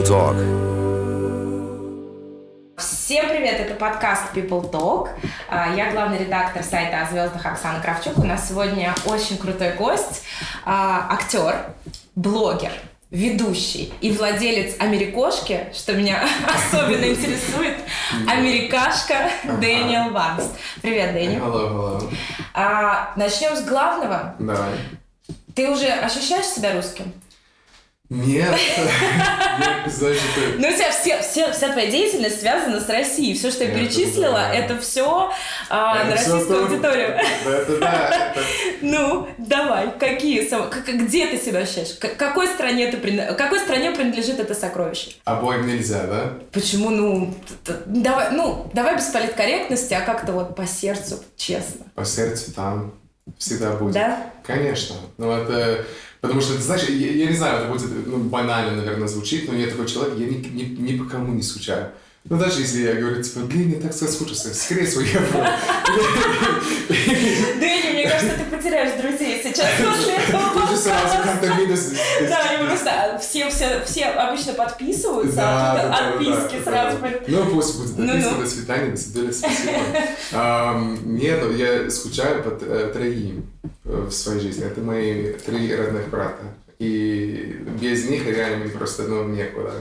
People Talk. Всем привет, это подкаст People Talk. А, Я главный редактор сайта о звездах Оксана Кравчук. У нас сегодня очень крутой гость, а, актер, блогер, ведущий и владелец Америкошки, что меня особенно интересует, Америкашка Дэниел Ванс. Привет, Дэниел. Hello, hello. А, Начнем с главного. Давай. Ты уже ощущаешь себя русским? Нет. Ну, у тебя все, все, вся твоя деятельность связана с Россией. Все, что я перечислила, это все на это всё российскую то- аудиторию. Это да. Ну, давай, какие где ты себя ощущаешь? Какой стране ты какой стране принадлежит это сокровище? Обоим нельзя, да? Почему, ну, давай, ну, давай без политкорректности, а как-то вот по сердцу, честно. По сердцу там всегда будет. Да? Конечно. Ну, это... Потому что, ты знаешь, я, я не знаю, это будет ну, банально, наверное, звучит, но я такой человек, я ни, ни, ни по кому не скучаю. Ну, даже если я говорю, типа, я так соскучился, скорее я был. Дэнни, мне кажется, ты потеряешь друзей сейчас после этого Тут же сразу как-то минус. Да, они просто все, все, все обычно подписываются, а тут отписки сразу. Ну, пусть будет Ну-ну. написано, до свидания, до свидания, спасибо. Нет, я скучаю по э, троим э, в своей жизни. Это мои три родных брата. И без них реально просто, ну, некуда.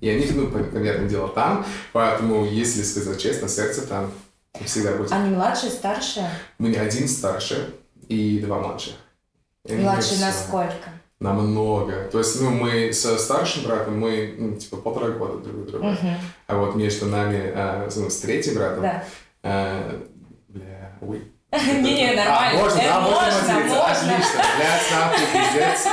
И они, ну, пон- понятное дело, там. Поэтому, если сказать честно, сердце там всегда будет. Они младшие, старшие? Меня один старше и два младших. И они Младшие все- насколько? Намного. То есть, ну, мы со старшим братом, мы, ну, типа, полтора года друг друга. Мгм. А вот между нами, э, ну, с третьим братом, Да. э, бля, ой. Не-не, нормально. А, можно, Э, да, можно, можно. Отлично. Блядь, нахуй, пиздец.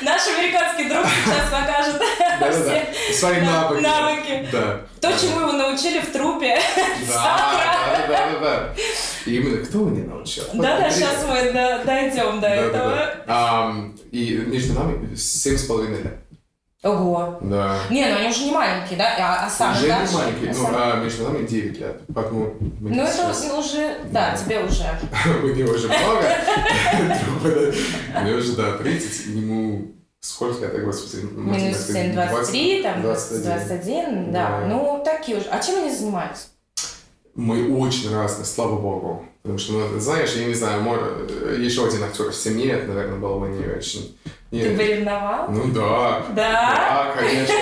Наш американский друг сейчас покажет Да-да-да. Свои на- навыки. навыки. Да. то, чему его научили в трупе. Да, да, да, да, да. И именно кто меня научил? Вот Да-да, смотри. сейчас мы до- дойдем до этого. И между нами семь с половиной лет. Ого. Да. Не, ну они уже не маленькие, да? А, а самый Уже не младший? маленький, А ну, самый- а между нами 9 лет. Поэтому мы Ну это сейчас- уже, да, тебе уже. У него уже много. Мне уже, да, 30, ему сколько это, господи? Минус математика, 7, 23, там 21. 21, да. Да. Ну, такие уже. А чем они занимаются? Мы очень разные, слава богу. Потому что, ну, знаешь, я не знаю, мо- еще один актер в семье, это, наверное, было бы не очень... не- Ты бы ревновал? Ну да. Да? Да, конечно.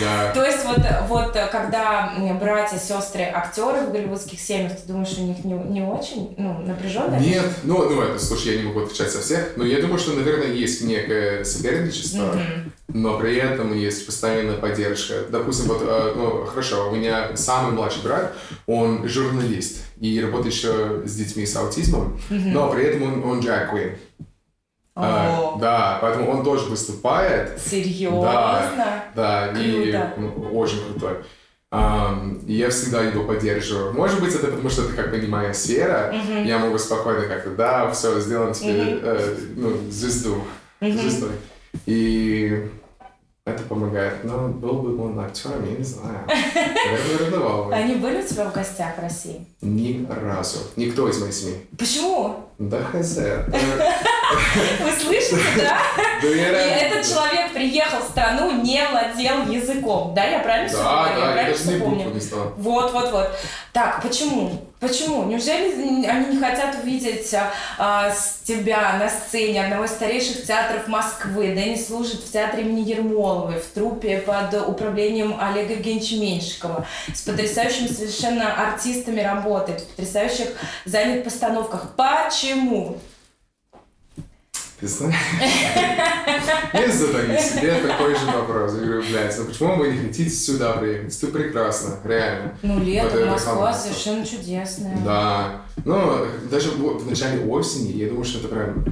Да. То есть вот, вот э, когда м, братья, сестры, актеры в голливудских семьях, ты думаешь, у них не, не очень ну, напряженная? Нет, ну, ну это, слушай, я не могу отвечать за всех, но я думаю, что, наверное, есть некое соперничество, Мгм. но при этом есть постоянная поддержка. Допустим, вот, э, ну, хорошо, у меня самый младший брат, он журналист и работает еще с детьми с аутизмом, но при этом он, он drag queen. А, да, поэтому он тоже выступает. серьезно? Да, и Круто. ну, очень крутой. И я всегда его поддерживаю. Может быть, это потому, что это как бы не моя сфера. Мгм. Я могу спокойно как-то, да, все, сделаем тебе Мгм. э, ну, звезду. Мгм. Звездой. И это помогает. Но был бы он актером, я не знаю. Наверное, ревновал бы. Они были у тебя в гостях в России? Ни разу. Никто из моей семьи. Почему? Да хз. Вы слышите, да? Да И этот человек приехал в страну, не владел языком. Да, я правильно все Да, говорю? Я да, я даже не помню? не. Вот, вот, вот. Так, почему? Почему? Неужели они не хотят увидеть а, а, с тебя на сцене одного из старейших театров Москвы? Дэнни служит в театре имени Ермоловой, в труппе под управлением Олега Евгеньевича Меньшикова. С потрясающими совершенно артистами работает, в потрясающих занят постановках. Почему? Ты знаешь? Я задаю себе такой же вопрос. Я говорю, блядь, ну почему вы не хотите сюда приехать? Это прекрасно, реально. Ну, лето, Вот Москва совершенно чудесная. Да. Ну, даже в начале осени, я думаю, что это прям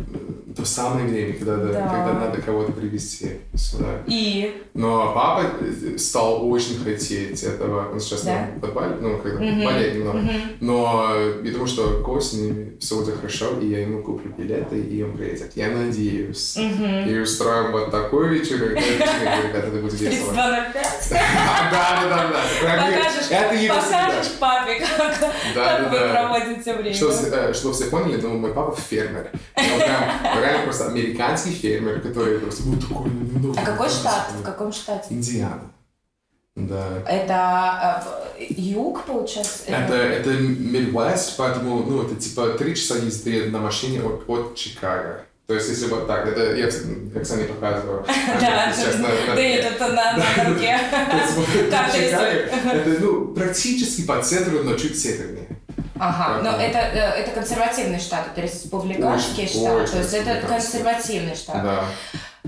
то самое время, когда, да, Да. когда надо кого-то привезти сюда. И Но папа э, стал очень хотеть этого. Он сейчас Да? на футболе, ну, когда Мгм. болеет немного. Мгм. Но я думаю, что к осени все будет хорошо, и я ему куплю билеты, и он приедет. Я надеюсь. Мгм. И устроим вот такую вечеринку. Ребята, это будет весело. 32 на 5. Да, да, да, Покажешь, Это его покажешь папе, как, Да, как да, вы да. проводите время. Что, все- э, что все поняли, ну, мой папа фермер. Он прям реально просто американский фермер, который просто, ну, такой, ну, ну, А какой штат? В каком штате? Индиана. Да. Это э, юг, получается? Это, это Midwest, поэтому, ну, это типа три часа езды на машине от, от Чикаго. То есть, если вот так, это я Оксане показываю. Да, да, это на, руке. Это, ну, практически по центру, но чуть севернее. Ага, но это, э, это консервативный штат, это республиканский штат, то есть это консервативный штат. Да.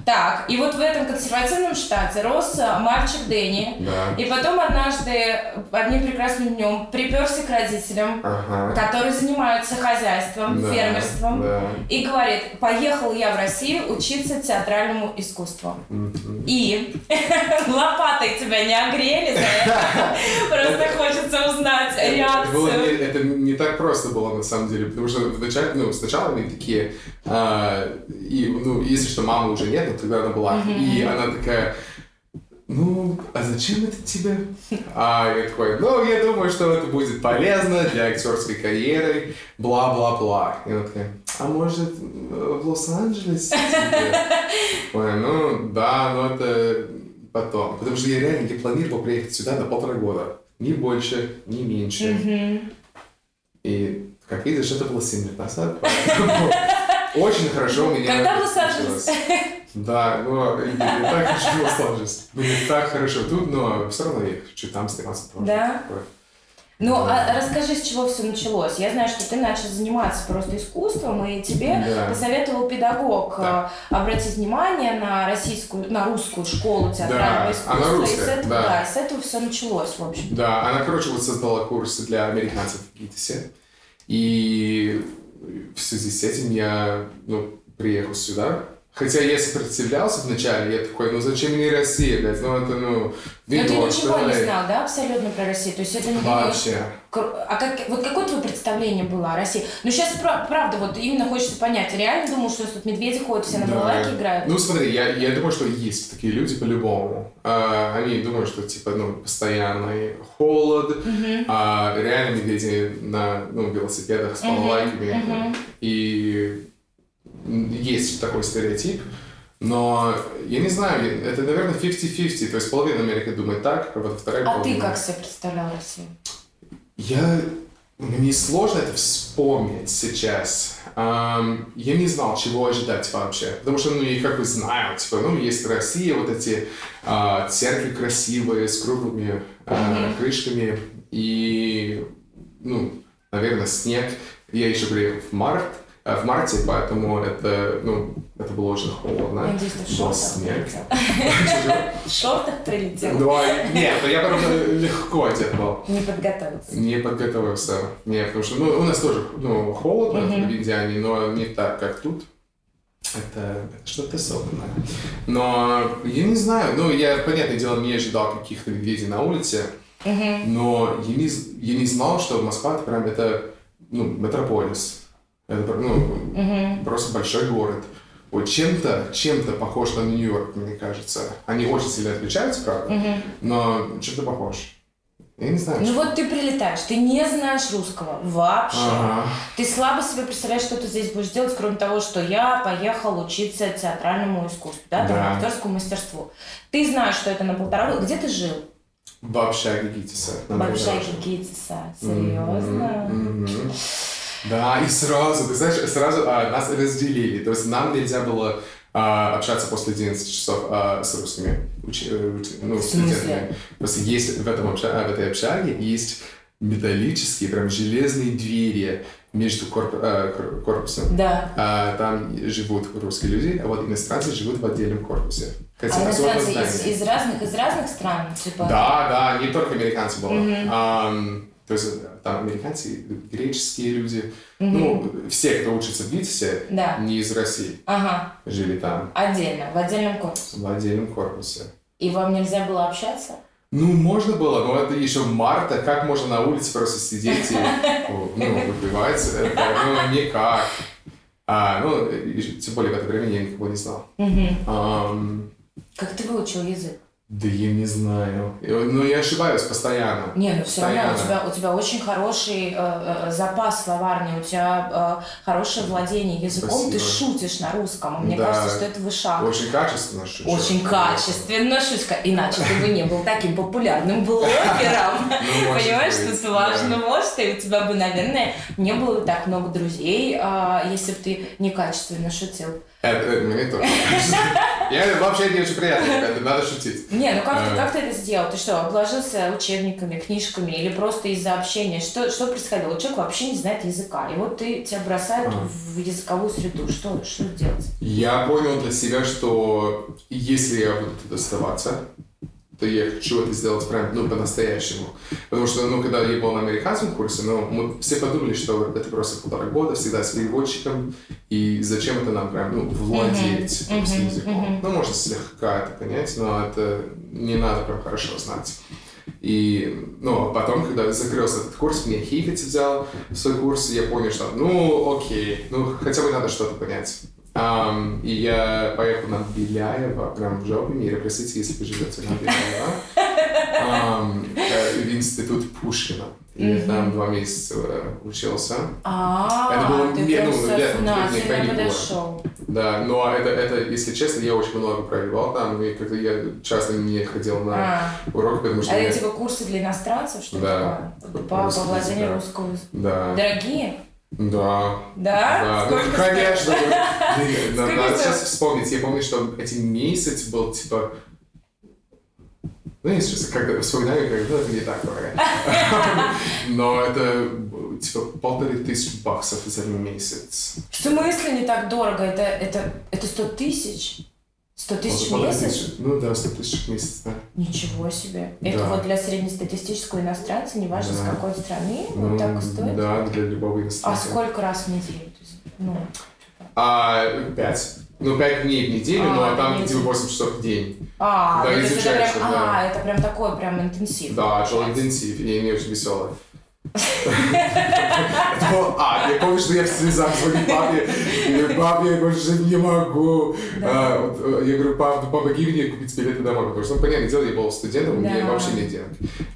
Так, и вот в этом консервативном штате рос э, мальчик Дэнни. Да. И потом однажды, одним прекрасным днем, приперся к родителям, ага. которые занимаются хозяйством, да, фермерством, да. и говорит, поехал я в Россию учиться театральному искусству. И лопатой тебя не огрели за это? Просто хочется узнать реакцию. это не так просто было на самом деле, потому что ну, сначала они такие, а, и, ну, если что, мамы уже нет, но тогда она была, и она такая, ну, а зачем это тебе? А я такой, ну, я думаю, что это будет полезно для актерской карьеры, бла-бла-бла. И она такая, а может, в Лос-Анджелес ну, да, но это потом. Потому что я реально не планировал приехать сюда на полтора года. Ни больше, ни меньше. И, как видишь, это было 7 лет назад. поэтому Очень хорошо у меня Когда в Лос-Анджелес? получилось. Да, но не так в Лос-Анджелес. Ну, не так хорошо тут, но все равно я хочу там сниматься тоже. Да? Ну, Да. а расскажи, с чего все началось. Я знаю, что ты начал заниматься просто искусством, и тебе Да. посоветовал педагог Да. обратить внимание на российскую, на русскую школу театрального Да, искусства. она и с русская, этого, да. и с этого все началось, в общем. Да, она, короче, вот создала курсы для американцев в ГИТИСе. И в связи с этим я ну, приехал сюда. Хотя я сопротивлялся вначале, я такой, ну зачем мне Россия, блядь, ну это, ну, Но ты видно, ничего не знал, да, абсолютно про Россию? То есть это не было... Вообще. А как, вот какое твое представление было о России? Ну, сейчас, правда, вот именно хочется понять. Реально думал, что тут медведи ходят, все на Да. балалайке играют? Ну, смотри, я, я думаю, что есть такие люди по-любому. А, они думают, что, типа, ну, постоянный холод, Мгм. а реально медведи на ну, велосипедах с балалайками. мгм. И есть такой стереотип. Но я не знаю, это, наверное, 50-50. То есть половина Америки думает так, а вот вторая А ты половина... как себе представлял Россию? Я... Мне сложно это вспомнить сейчас. Ам, я не знал, чего ожидать вообще. Потому что, ну, я как бы знаю, типа, ну, есть Россия, вот эти а, церкви красивые, с круглыми а, Мгм. крышками. И, ну, наверное, снег. Я еще приехал в март, а, в марте, поэтому это, ну, это было очень холодно. Надеюсь, ты в шортах снег. В шортах прилетел. Ну, а- Нет, я просто легко одет был. Не подготовиться. Не подготовился. Нет, потому что ну, у нас тоже ну, холодно в Индиане, но не так, как тут. Это, это что-то особенное. Но я не знаю, ну, я, понятное дело, не ожидал каких-то медведей на улице, но я не, я не знал, что Москва это прям это, ну, метрополис. Это ну, Мгм. просто большой город. Вот чем-то, чем-то похож на Нью-Йорк, мне кажется. Они очень сильно отличаются, правда, Мгм. но чем-то похож. Я не знаю. Ну что. вот ты прилетаешь, ты не знаешь русского вообще. Ага. Ты слабо себе представляешь, что ты здесь будешь делать, кроме того, что я поехал учиться театральному искусству, да, там, Да. актерскому мастерству. Ты знаешь, что это на полтора года. Где ты жил? В общаге Гитиса. В общаге. Гитиса. Серьезно? мгм. Да, и сразу, ты знаешь, сразу а, нас разделили. То есть нам нельзя было а, общаться после 11 часов а, с русскими уч- э, ну, студентами. Просто есть в, этом обща- а, в этой общаге есть металлические, прям железные двери между корп- а, кор- корпусом. Да. А, там живут русские люди, а вот иностранцы живут в отдельном корпусе. А Хотя особенно иностранцы из, из разных, из разных стран, типа? Да, да, не только американцы было. Мгм. Ам, то есть там американцы, греческие люди. Мгм. Ну, все, кто учится в ВИТИСе, Да. не из России, Ага. жили там, Отдельно, в отдельном корпусе. в отдельном корпусе. И вам нельзя было общаться? Ну, можно было, но это еще марта. Как можно на улице просто сидеть и ну, выпивать? Ну, никак. А, ну, тем более в это время я никого не знал. Мгм. Ам, Как ты выучил язык? Да я не знаю. Но я ошибаюсь постоянно. Не, ну все равно у тебя, у тебя очень хороший э, э, запас словарный, у тебя э, хорошее владение языком, Спасибо. ты шутишь на русском. Мне да. кажется, что это выше. Очень качественно шучу. Очень качественно шутка. Иначе ты бы не был таким популярным блогером. Ну, Понимаешь, тут важно, может, и у тебя бы, наверное, не было так много друзей, а, если бы ты некачественно шутил. Это, это мне тоже. Я вообще не очень приятно, это надо шутить. Не, ну как, ты, э. как ты это сделал? Ты что, обложился учебниками, книжками или просто из-за общения? Что, что происходило? Человек вообще не знает языка, и вот ты тебя бросают а. в языковую среду. Что, что делать? Я понял для себя, что если я буду тут оставаться, то я хочу это сделать прям, ну, по-настоящему. Потому что, ну, когда я был на американском курсе, ну, мы все подумали, что это просто полтора года, всегда с переводчиком, и зачем это нам прям, ну, владеть mm-hmm. этим языком. Mm-hmm. Ну, можно слегка это понять, но это не надо прям хорошо знать. И, ну, а потом, когда закрылся этот курс, меня Хивиц взял свой курс, и я понял, что, ну, окей, ну, хотя бы надо что-то понять. Um, и я поехал на Беляева, прям в жопе мира. Простите, если вы живете на Беляева. Um, в институт Пушкина. Mm-hmm. я там два месяца э, учился. А, это было ты не, ну, летом, не подошел. Да, но это, это, если честно, я очень много проебал там, и как-то я часто не ходил на а. уроки, потому что... А это типа курсы для иностранцев, что да. такое? По, по владению русского Да. Дорогие? Да. Да? Да, Сколько ну, конечно. Надо сейчас вспомнить. Я помню, что один месяц был типа ну, я сейчас когда вспоминаю, как ну, это не так дорого. Но это типа полторы тысячи баксов за месяц. В смысле не так дорого? Это, это, это сто тысяч? 100 тысяч в месяц? Ну да, 100 тысяч в месяц, да. Ничего себе. Да. Это вот для среднестатистического иностранца, неважно да. с какой страны, ну, вот так стоит? Да, для любого иностранца. А сколько раз в неделю? Ну, а, пять. Ну, пять дней в неделю, а, но там типа 8 часов в день. А, да, ну, изучаешь, это прям, да. А, это прям такой прям интенсив. Да, это интенсив, и не очень веселый. А, я помню, что я в слезах звоню папе. И папе, я больше не могу. А, э, я говорю, пап, ну помоги мне купить билеты домой. Потому что, ну, понятное дело, я был студентом, у меня вообще нет денег.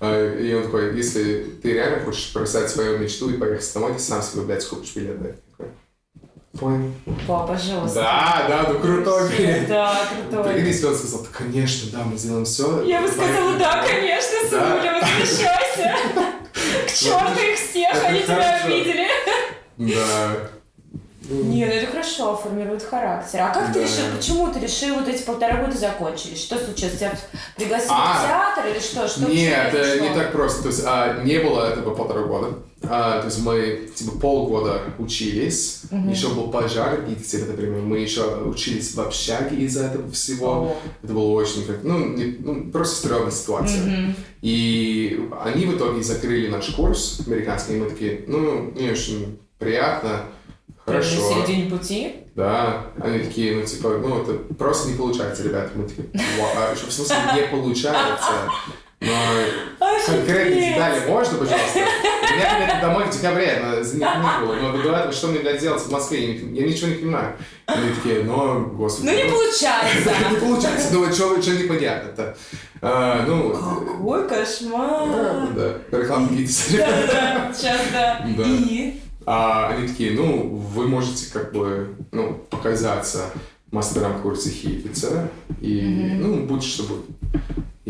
А, и он такой, если ты реально хочешь бросать свою мечту и поехать домой, ты сам себе, блядь, купишь билеты. Понял. Папа, пожалуйста. Да, да, ну крутой билет. Да, крутой. Прикинь, если он сказал, конечно, да, мы сделаем все. Я бы сказала, да, конечно, сынуля, возвращайся. К черту их всех, они тебя обидели. Да. Не, ну это хорошо, формирует характер. А как да. ты решил, почему ты решил вот эти полтора года закончились? Что случилось? Тебя пригласили а, в театр или что? что нет, это не так просто. То есть а, не было этого полтора года. А, то есть мы типа полгода учились, mm-hmm. еще был пожар в Питере, например, мы еще учились в общаге из-за этого всего. Oh. Это было очень, ну, не, ну просто стрёмная ситуация. Mm-hmm. И они в итоге закрыли наш курс американский, и мы такие, ну, не очень приятно, Хорошо. На середине пути? Да. Они такие, ну, типа, ну, это просто не получается, ребята. Мы такие, а, что в смысле не получается? Но конкретные детали можно, пожалуйста? Я билеты домой в декабре, на, за них не было. Но говорят, что мне для делать в Москве? Я, ничего не понимаю. Они такие, ну, господи. Ну, не получается. не получается. Ну, что, что непонятно-то? А, ну, Какой кошмар. Да, да. Реклама Да, да, сейчас да. И? А они такие, ну, вы можете как бы, ну, показаться мастером курса Хейфица, и, mm-hmm. ну, будь что будет.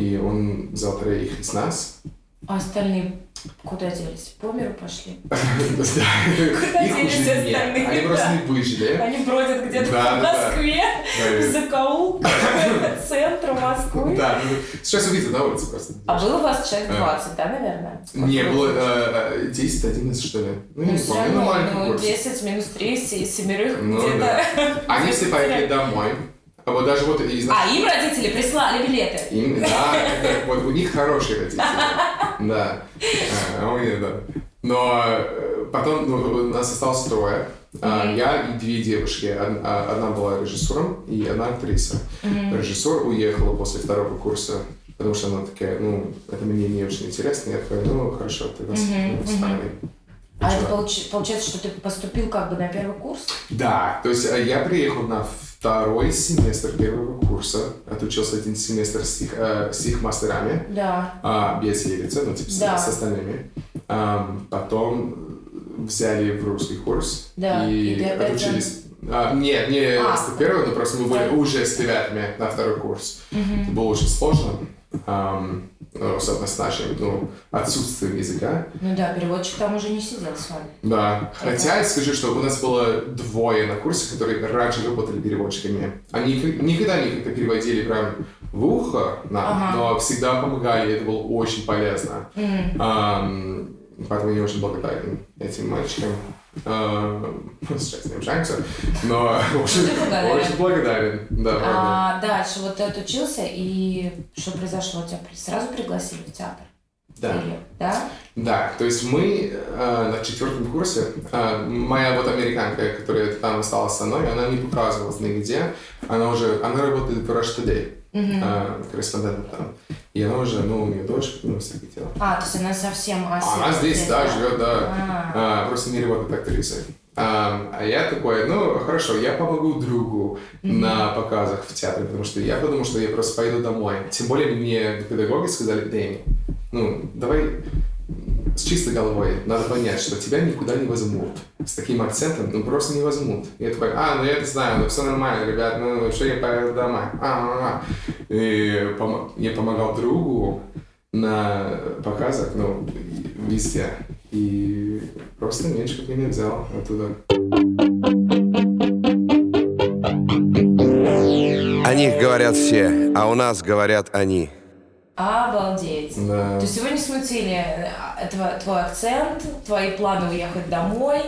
И он взял троих из нас. А остальные Куда делись? По миру пошли? Куда делись остальные? Они просто не выжили. Они бродят где-то в Москве, в закоулках, центру Москвы. Да, ну, сейчас увидите на улице просто. А было у вас человек 20, да, наверное? Не, было 10-11, что ли. Ну, не помню, ну, маленький 10 минус 3 из семерых ну где-то. Они все поехали домой. А вот даже вот из... А им родители прислали билеты? Им, да, это, вот у них хорошие родители. Да. А у них, да. Но э, потом ну, у нас осталось трое. Mm-hmm. Я и две девушки. А, одна была режиссером и одна актриса. Mm-hmm. Режиссер уехала после второго курса, потому что она такая, ну, это мне не очень интересно. Я такая, ну, хорошо, ты нас mm-hmm. mm-hmm. А это получ, получается, что ты поступил как бы на первый курс? Да, то есть э, я приехал на второй семестр первого курса. Отучился один семестр с их, э, с их мастерами. Да. А, без Елицы, ну, типа, с- Да. с, остальными. Ам, потом взяли в русский курс. Да, И, и отучились. А, нет, не А. с первого, но просто мы были уже с ребятами на второй курс. Это было очень сложно. Ам, ну, особенно с нашим ну, отсутствием языка. Ну да, переводчик там уже не сидел с вами. Да, хотя я скажу, что у нас было двое на курсе, которые раньше работали переводчиками. Они ник- никогда не как-то переводили прям в ухо нам, Ага. но всегда помогали, и это было очень полезно. М. Ам, поэтому я очень благодарен этим мальчикам. Ам, сейчас не общаемся, но очень, благодарен. очень благодарен. Да. А дальше вот ты отучился, и что произошло? Тебя сразу пригласили в театр? Да. Или- да? Да, то есть мы э, на четвертом курсе, э, моя вот американка, которая там осталась со мной, она не показывалась нигде, она уже, она работает в Rush Today, Мгм. э, корреспондентом там, и она уже, ну, у нее дочь, ну, всякие дела. А, то есть она совсем А осела она здесь, да, живет, да, А. А, просто не работает актрисой. А, а я такой, ну, хорошо, я помогу другу на показах в театре, потому что я подумал, что я просто поеду домой. Тем более мне педагоги сказали, Дэни, ну, давай с чистой головой, надо понять, что тебя никуда не возьмут. С таким акцентом, ну, просто не возьмут. И я такой, а, ну, я это знаю, ну, все нормально, ребят, ну, вообще я поеду домой. А, а, а. И помо- я помогал другу на показах, ну, везде. И просто меньше меня взял оттуда. О них говорят все, а у нас говорят они. Обалдеть. Да. То есть его не смутили э, тво- твой акцент, твои планы уехать домой.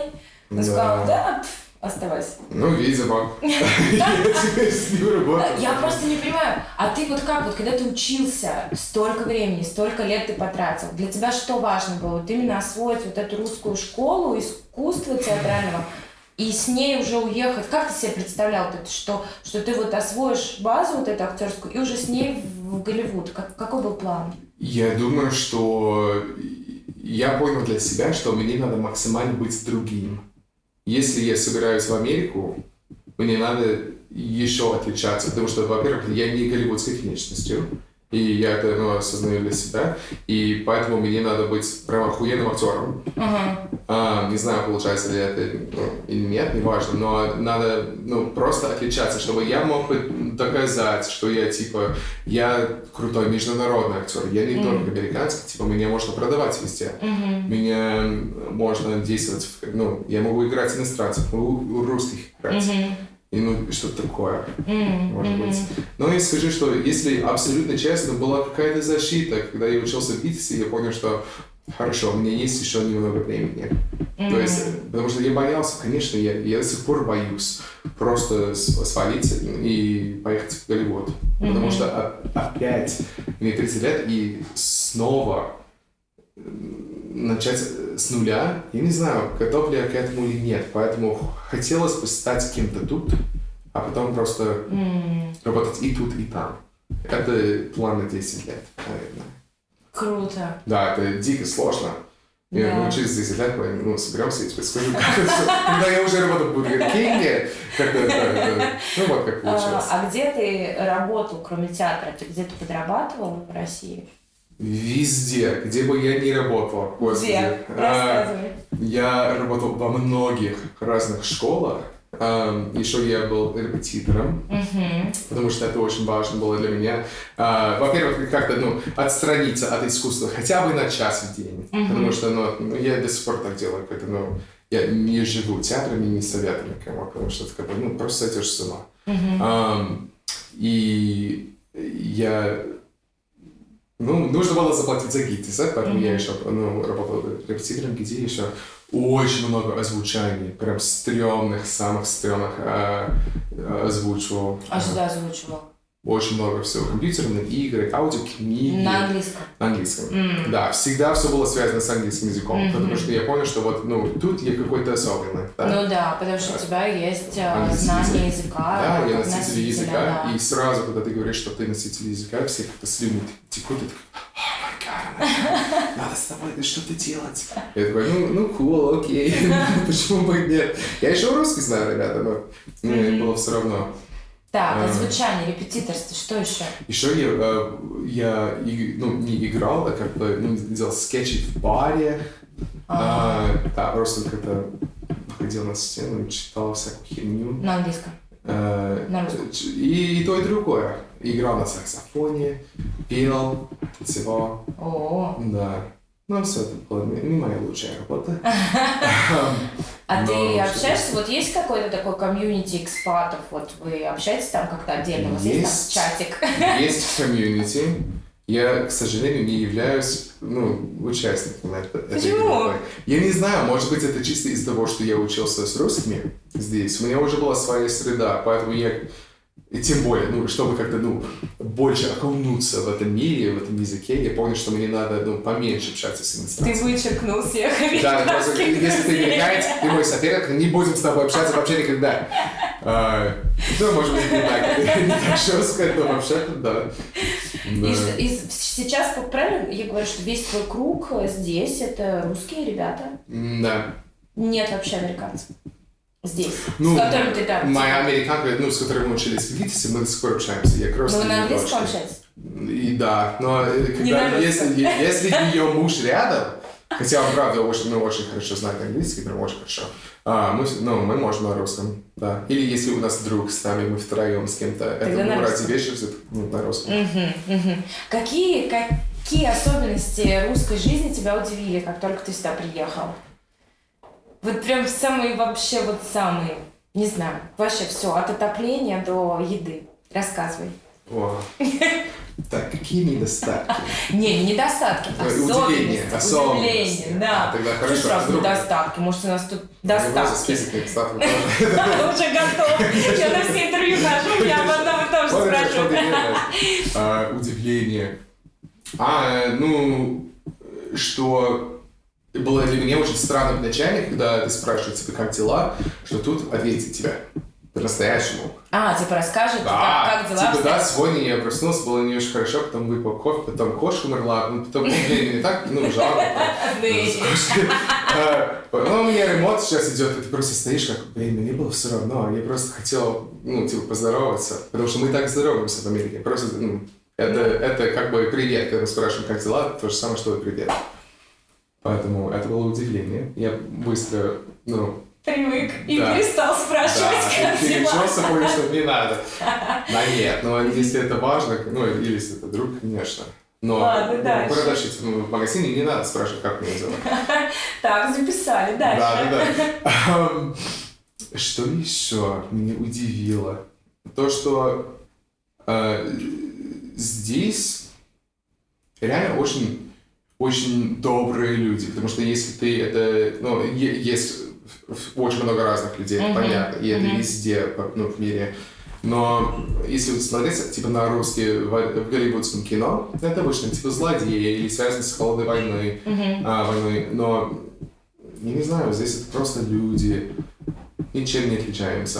Он Да. сказал, да, пф, оставайся. Ну, ним работаю. Я просто не понимаю, а ты вот как, вот когда ты учился, столько времени, столько лет ты потратил, для тебя что важно было? Вот именно освоить вот эту русскую школу, искусство театрального, и с ней уже уехать. Как ты себе представлял, что, что ты вот освоишь базу вот эту актерскую и уже с ней в Голливуд? Как, какой был план? Я думаю, что я понял для себя, что мне надо максимально быть другим. Если я собираюсь в Америку, мне надо еще отличаться, потому что, во-первых, я не голливудской внешностью, и я это ну, осознаю для себя, и поэтому мне надо быть прям охуенным актером. Ага. А, не знаю, получается ли это ну, или нет, неважно, но надо ну, просто отличаться, чтобы я мог доказать, что я типа, я крутой международный актер, я не только американский, типа, меня можно продавать везде. Мгм. Меня можно действовать, ну, я могу играть иностранцев, могу русских играть. Мгм. И ну, что-то такое, Мгм. может быть. Но я скажу, что если абсолютно честно, была какая-то защита, когда я учился в ВИТИСе, я понял, что хорошо, у меня есть еще немного времени. То есть, потому что я боялся, конечно, я, я до сих пор боюсь просто свалиться и поехать в Голливуд. Потому что опять мне 30 лет и снова начать с нуля, я не знаю, готов ли я к этому или нет. Поэтому хотелось бы стать кем-то тут, а потом просто М. работать и тут, и там. Это план на 10 лет, наверное. Круто. Да, это дико сложно. Я Да. ну, через 10 лет мы ну, соберемся и тебе скажу, как это. Когда я уже работал в Бургер Кинге, как ну вот как А, получилось. а где ты работал, кроме театра? Ты где-то подрабатывал в России? Везде, где бы я ни работал. господи. Где? А, Рассказывай. Я работал во многих разных школах. Ам, Еще я был репетитором, Мгм. потому что это очень важно было для меня. А, Во-первых, как-то ну, отстраниться от искусства хотя бы на час в день. Потому что ну, я до сих пор так делаю. Как ну, я не живу театром и не советую никому, потому что это как бы, ну, просто сойдешь с ума. Ам, и я... Ну, нужно было заплатить за ГИТИСа, поэтому я еще ну, работал репетитором, где еще очень много озвучаний, прям стрёмных, самых стрёмных а, а, озвучивал. А что озвучивал? Очень много всего. Компьютерные игры, аудиокниги. На английском. На английском. М. Да, всегда все было связано с английским языком, Мгм. потому что я понял, что вот, ну, тут я какой-то особенный. да. Ну да, потому что у тебя есть а, Английский знание язык. языка. Да, я носитель носителя, языка, да. и сразу, когда ты говоришь, что ты носитель языка, все как-то слюни текут, и такой, о май гад, надо с тобой что-то делать. Я такой, ну, ну, cool, окей, почему бы нет. Я еще русский знаю, ребята, но мне было все равно. Так, А. звучание, репетиторство, что еще? Еще я, э, я ну, не играл, а как бы ну, делал скетчи в баре. А, да, просто как-то ходил на сцену и читал всякую херню. На английском. Э, На русском. И, и то, и другое. Играл на саксофоне, пел, всего. О, Да. Ну, все это была не не моя лучшая работа. а ты общаешься, вот есть какой-то такой комьюнити экспатов, вот вы общаетесь там как-то отдельно, у вас есть чатик? Есть комьюнити. Я, к сожалению, не являюсь ну, участником это- этой Почему? группы. Я не знаю, может быть, это чисто из-за того, что я учился с русскими здесь. У меня уже была своя среда, поэтому я... И тем более, ну, чтобы как-то, ну, больше окунуться в этом мире, в этом языке, я понял, что мне надо, ну, поменьше общаться с Ты иностранцами. вычеркнул всех Да, просто если ты американец, ты мой соперник, не будем с тобой общаться вообще никогда. А, Ну, может быть, не так, не так жестко, но вообще-то да. Да. И, и сейчас, правильно я говорю, что весь твой круг здесь это русские ребята? Да. Нет вообще американцев. Здесь. Ну, с которыми ты там. Моя американка, ну, с которой мы учились в ГИТИСе, мы до сих пор общаемся. Я Ну, просто вы на английском общаетесь? И да, но э, когда, если, если ее муж рядом, хотя он, правда, очень, ну, очень хорошо знает английский, прям очень хорошо, а, мы, ну, мы можем на русском, да. Или если у нас друг с нами, мы втроем с кем-то, это ну, ради русском. вежливости, ну, на русском. Мгм, мгм. Какие, какие особенности русской жизни тебя удивили, как только ты сюда приехал? Вот прям самые вообще вот самые, не знаю, вообще все, от отопления до еды. Рассказывай. О. Так, какие недостатки? Не, не недостатки, особенности. удивление, особенности. Удивление, да. А, тогда Что хорошо, сразу вдруг- недостатки? Может, у нас тут достатки? тоже. Уже готов. Я на все интервью хожу, я об одном и том же спрашиваю. А, Удивление. А, ну, что было для меня очень странно вначале, когда ты спрашиваешь, типа, как дела, что тут ответить тебе по-настоящему. А, типа расскажет, Да, как, как дела типа, да, сегодня я проснулся, было не очень хорошо, потом выпил кофе, потом кошка умерла, ну, потом, ну, блин, не так, ну, жалко. Кошкой. А, Ну, у меня ремонт сейчас идет, и ты просто стоишь как, блин, мне было все равно, я просто хотел, ну, типа, поздороваться, потому что мы так здороваемся в Америке, просто, ну, это, это как бы привет, когда мы спрашиваем, как дела, то же самое, что и привет. Поэтому это было удивление. Я быстро, ну, Привык и Да. перестал да, спрашивать, как перечелся, дела. понял, что не надо. Да нет, но если это важно, ну, или если это друг, конечно. Но Ладно, ну, дальше. продавщица, ну, в магазине не надо спрашивать, как меня зовут. Так, записали, Да, дальше. да, да. Ам, Что еще меня удивило? То, что э, здесь реально очень, очень добрые люди, потому что если ты это, ну, есть очень много разных людей, Мгм, понятно, и это мгм. везде, ну, в мире. Но если вот смотреть, типа, на русские в, в голливудском кино, это обычно, типа, злодеи или связано с холодной войной, Мгм. а, войной, но я не знаю, здесь это просто люди, ничем не отличаемся.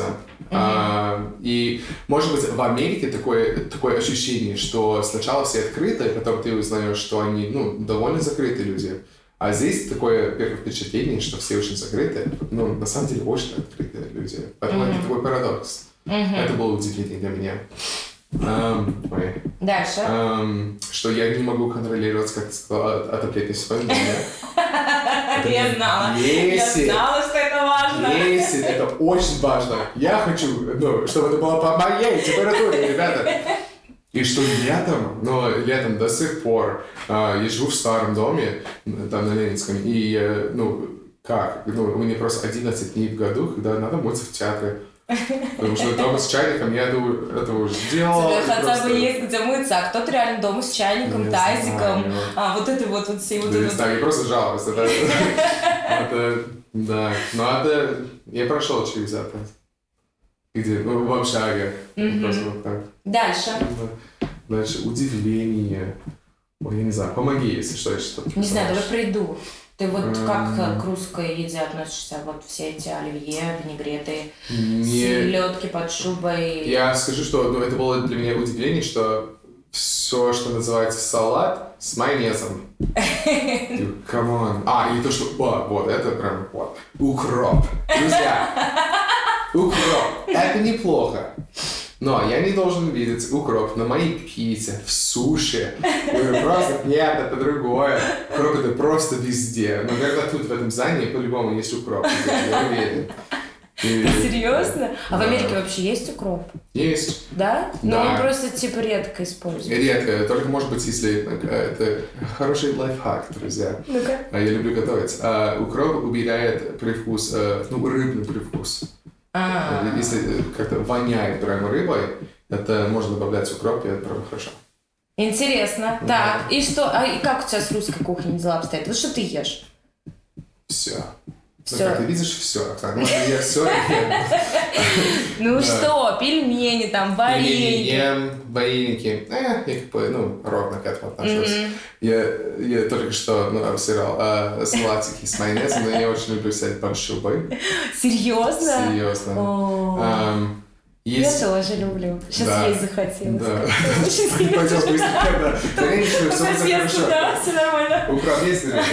А, и, может быть, в Америке такое, такое ощущение, что сначала все открыты, потом ты узнаешь, что они, ну, довольно закрытые люди. А здесь такое первое впечатление, что все очень закрыты, но на самом деле очень открытые люди. Поэтому это Мгм. такой парадокс. Мгм. Это было удивление для меня. Ой. Дальше. Ам, что я не могу контролировать, как ты сказала, отопление в своем доме. Я знала. Я знала, что это очень важно, я хочу, ну, чтобы это было по моей температуре, ребята. И что летом, но летом до сих пор, а, я живу в старом доме, там на Ленинском, и, э, ну, как, ну, у меня просто 11 дней в году, когда надо мыться в театре. Потому что дома с чайником я это, это уже делал. Тебе хотя просто- бы есть где мыться, а кто-то реально дома с чайником, Не тазиком. знаю. А, вот это вот, вот все вот Да, это я просто жалуюсь. Это, это, да. Но это... Я прошел через это. Где? Ну, в общаге. Мгм. Просто вот так. Дальше. Да. Дальше удивление. Ой, я не знаю, помоги, если что, если что-то Не знаю, давай приду. Ты вот как М. к русской еде относишься? Вот все эти оливье, винегреты, Не... селедки под шубой. Я скажу, что ну, это было для меня удивление, что все, что называется салат, с майонезом. Come on. А, и то, что... О, вот, это прям... Вот. Укроп. Друзья, укроп. Это неплохо. Но я не должен видеть укроп на моей пицце, в суши. Говорю, просто нет, это другое. Укроп это просто везде. Но когда тут в этом здании по-любому есть укроп. Я уверен. Серьезно? А в. Америке вообще есть укроп? Есть. Да? Но Да. он просто типа редко используется. Редко. Только может быть, если э, это хороший лайфхак, друзья. Ну-ка. А Я люблю готовить. А укроп убирает привкус, э, ну, рыбный привкус. А, Если э, как-то воняет прямо рыбой, это можно добавлять укроп, и это правда хорошо. Интересно. Так, и что? А и как у тебя с русской кухней дела обстоят? Вот что ты ешь? Все. Ну, Всё. как ты видишь, все. Оксана. Ну, я все Ну что, пельмени там, вареники. ем, вареники. Э, я как бы, ну, ровно к этому отношусь. Я, я только что ну, обсирал э, салатики с майонезом, но я очень люблю взять большубы. Серьезно? Серьезно. Ам, Я есть... тоже люблю. Сейчас Да. есть захотелось. Да. Пойдем сильно. быстренько, да. Конечно, все хорошо. да, все нормально. Управ есть или нет?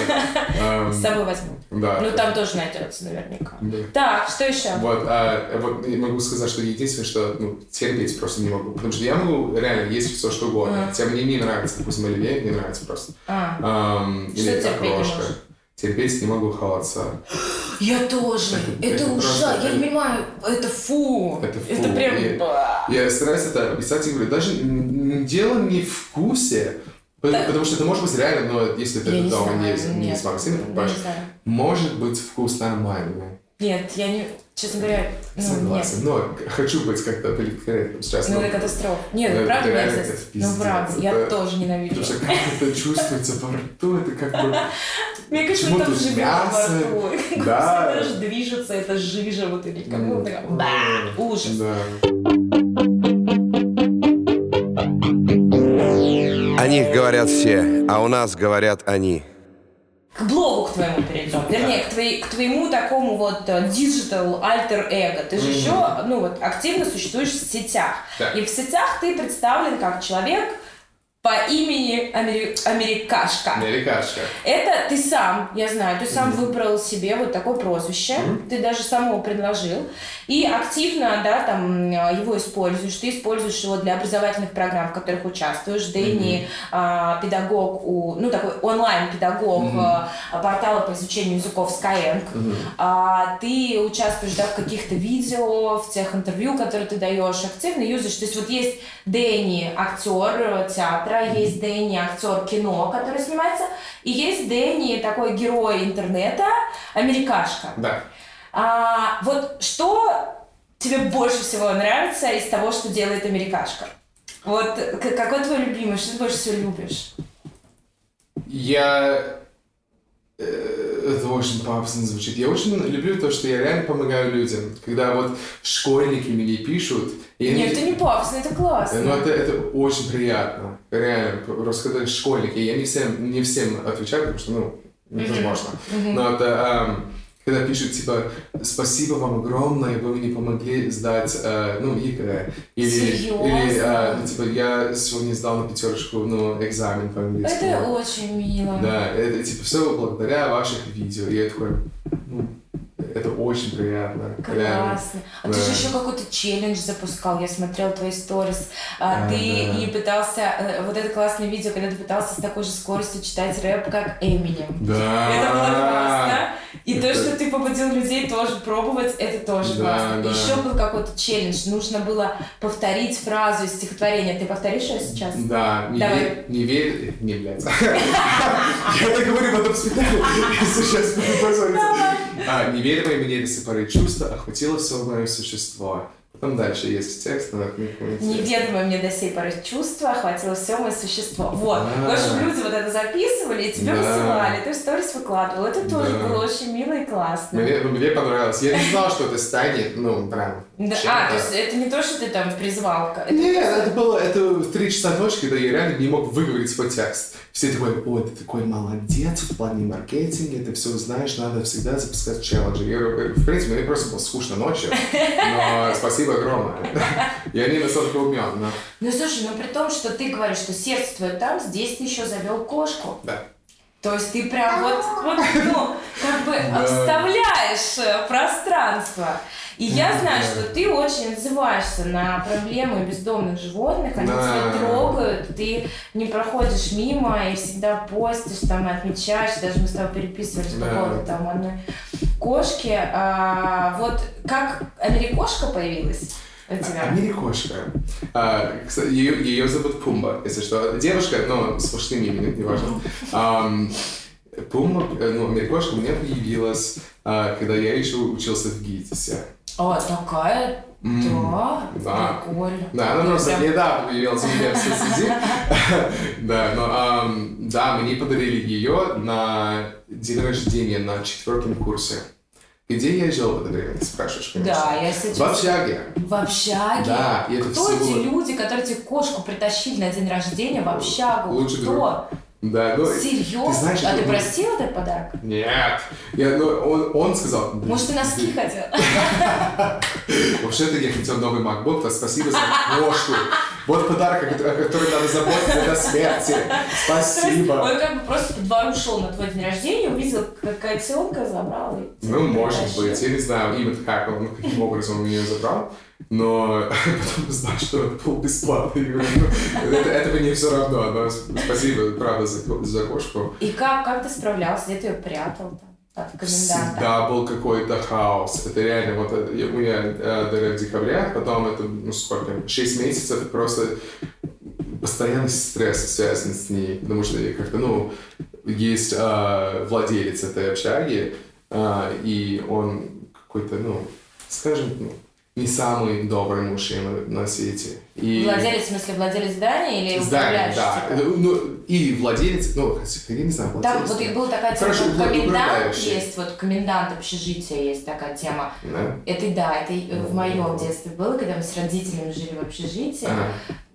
Ам, С собой возьму. Да. Ну там тоже найдется наверняка. Да. Так, что еще? Вот, а, вот я могу сказать, что единственное, что ну, терпеть просто не могу. Потому что я могу реально есть все, что угодно. Ага. Хотя мне не нравится, допустим, оливье, не нравится просто. А, Ам, Что или окрошка. Терпеть не могу холодца. я тоже. Это- Это, ужасно. Я не понимаю. Это фу. Это фу. Это прям... Ба. Я стараюсь это описать и говорю, даже дело не в вкусе, потому что это может быть реально, но если ты Я не дома знаю, не, не нет. с магазина Я покупаешь, может быть вкус нормальный. Нет, я не... Честно говоря, ну, нет. Согласен. Но хочу быть как-то политкорректным сейчас. Ну, но- это катастрофа. Нет, ну правда мерзость. это Ну пиздец. правда, я Это- тоже ненавижу. Потому что как это чувствуется во рту, это как бы... Мне кажется, Почему это там живет во рту. Да. даже движется, это жижа вот или как такая, ба, ужас. Да. О них говорят все, а у нас говорят они. К блогу к твоему перейдем. Вернее, к, твоей- к твоему такому вот э, digital alter эго. Ты же Мгм. еще, ну вот, активно существуешь в сетях. Да. И в сетях ты представлен как человек по имени Амери- Америкашка. Америкашка. Это ты сам, я знаю, ты сам выбрал себе вот такое прозвище, Мгм. ты даже сам его предложил, и активно, да, там, э, его используешь, ты используешь его для образовательных программ, в которых участвуешь, Дэнни, а, педагог, у, ну, такой онлайн-педагог а, портала по изучению языков Skyeng, Мгм. а, ты участвуешь, да, в каких-то видео, в тех интервью, которые ты даешь, активно юзаешь. То есть вот есть Дэнни, актер э, театра, есть Дэнни, актер кино, который снимается, и есть Дэнни, такой герой интернета, америкашка. Да. А, вот что тебе больше всего нравится из того, что делает америкашка? Вот какой твой любимый, что ты больше всего любишь? Я... э, Это очень пафосно звучит. Я очень люблю то, что я реально помогаю людям. Когда вот школьники мне пишут, и они- Нет, это не пафосно, это классно. Ну, это, это очень приятно. Реально. Просто когда школьники, я не всем, не всем отвечаю, потому что, ну, невозможно. Мгм. Но это, эм, когда пишут, типа, спасибо вам огромное, вы мне помогли сдать, э, ну, ЕГЭ. Или, Серьезно? или э, ну, типа, я сегодня сдал на пятерочку, ну, экзамен по английскому. Это очень мило. Да, это, типа, все благодаря ваших видео. И я такой, это очень приятно. Классно. А ты Да. же еще какой-то челлендж запускал. Я смотрела твои сторис. А, А, ты да. и пытался... э, Вот это классное видео, когда ты пытался с такой же скоростью читать рэп, как Эминем. Да. Это было классно. И то, Это- что ты побудил людей тоже пробовать, это тоже Да, классно. да. Еще был какой-то челлендж. Нужно было повторить фразу из стихотворения. Ты повторишь ее сейчас? Да, не, Давай. ве- не верь, не, блядь. Я так говорю в этом спектакле, если сейчас буду позориться. А, не верь мои нелесы поры чувства, охватило все мое существо. Потом дальше есть текст, но это не. Неведомое мне до сей поры чувство охватило все мое существо. Вот. В общем, люди вот это записывали и тебе высылали. Ты в сторис выкладывал. Это тоже было очень мило и классно. Мне, мне понравилось. Я не знал, что это станет, ну, прям. Да, а, то есть это не то, что ты там призвал. к- это Нет, просто- это было это в три часа ночи, когда я реально не мог выговорить свой текст. Все такой, ой, ты такой молодец в плане маркетинга, ты все знаешь, надо всегда запускать челленджи. Я говорю, в принципе, мне просто было скучно ночью, но спасибо огромное. Я не настолько умен, но... Ну слушай, ну при том, что ты говоришь, что сердце твое там, здесь ты еще завел кошку. Да. То есть ты прям вот, вот ну, как бы оставляешь э, пространство. И я знаю, что ты очень отзываешься на проблемы бездомных животных, они Да. тебя трогают, ты не проходишь мимо и всегда постишь, там, и отмечаешь, даже мы с тобой переписывались по поводу там одной кошки. А, вот как Америкошка появилась тебя? Америкошка. А, кстати, ее, ее зовут Пумба, если что. Девушка, но с мужским именем, неважно. Ам, Пумба, э, ну, Америкошка у меня появилась, а, когда я еще учился в ГИТИСе. О, такая, да, да. прикольно. Да, она просто прям- недавно появилась у меня в соцсети. Да, но да, мне подарили ее на день рождения на четвертом курсе. Где я жил в это время, ты спрашиваешь, конечно? Да, я сейчас... В общаге. В общаге? Да, и это Кто все эти люди, которые тебе кошку притащили на день рождения в общагу? Лучший Кто? друг. Да, ну... Серьезно? Ты знаешь, а ты просил этот подарок? Нет. Я, ну, он, он сказал... Может, ты носки хотел? Вообще-то я хотел новый MacBook, то спасибо за кошку. Вот подарок, о кото- о котором надо заботиться до смерти. Спасибо. Он как бы просто по двору шел на твой день рождения, увидел, как котенка забрал и... тебе Ну, может быть. Я не знаю, именно как он, ну, каким образом он ее забрал. Но потом узнал, что это был ну, это, это мне все равно. Но спасибо, правда, за, за кошку. И как, как ты справлялся? Где ты ее прятал там? Всегда был какой-то хаос. Это реально, вот э, я- у меня э, ДР в декабре, потом это, ну сколько, 6 месяцев, просто постоянный стресс связан с ней, потому что я как-то, ну, есть э, владелец этой общаги, э, и он какой-то, ну, скажем, ну, не самый добрый мужчина на свете. И... Владелец, в смысле, владелец здания или Здание, да. типа? Ну, ну, и владелец, ну, я не знаю, Там владелец. вот и была такая тема, Хорошо, комендант есть, вот комендант общежития есть такая тема. Да? Это да, это и в моем детстве было, когда мы с родителями жили в общежитии. Ага.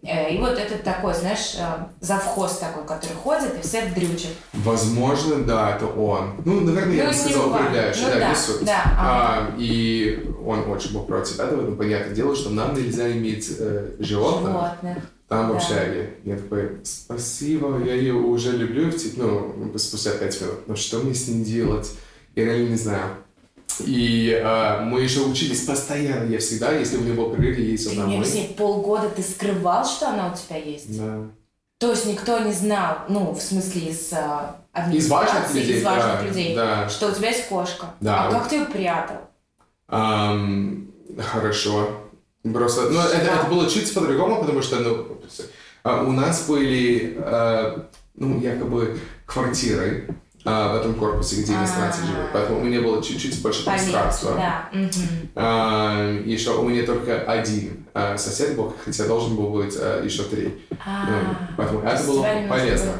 Э, И вот это такой, знаешь, э, завхоз такой, который ходит и всех дрючит. Возможно, да, это он. Ну, наверное, я Ну, бы не сказал управляющий, Ну да, да, не суть. да, А, и он очень был против этого, ну, понятное дело, что нам нельзя иметь э, животных Животных. там в да. общаге. Я такой, спасибо, я ее уже люблю, типа, ну, спустя пять минут, но что мне с ней делать? Я реально не знаю. И э, мы еще учились постоянно, я всегда, если у меня был перерыв, я ездил домой. объясни, полгода ты скрывал, что она у тебя есть? Да. То есть никто не знал, ну, в смысле, из э, Из важных администрации, людей, из важных да, людей, да. что у тебя есть кошка. Да. А как ты ее прятал? Ам, хорошо. Просто, ну, это, это было чуть по-другому, потому что, ну, а, у нас были, а, ну, якобы квартиры а, в этом корпусе, где иностранцы А. живут, поэтому у меня было чуть-чуть больше пространства. да. мгм. А, еще у меня только один а, сосед был, хотя должен был быть а, еще три. Ну, поэтому то это было полезно.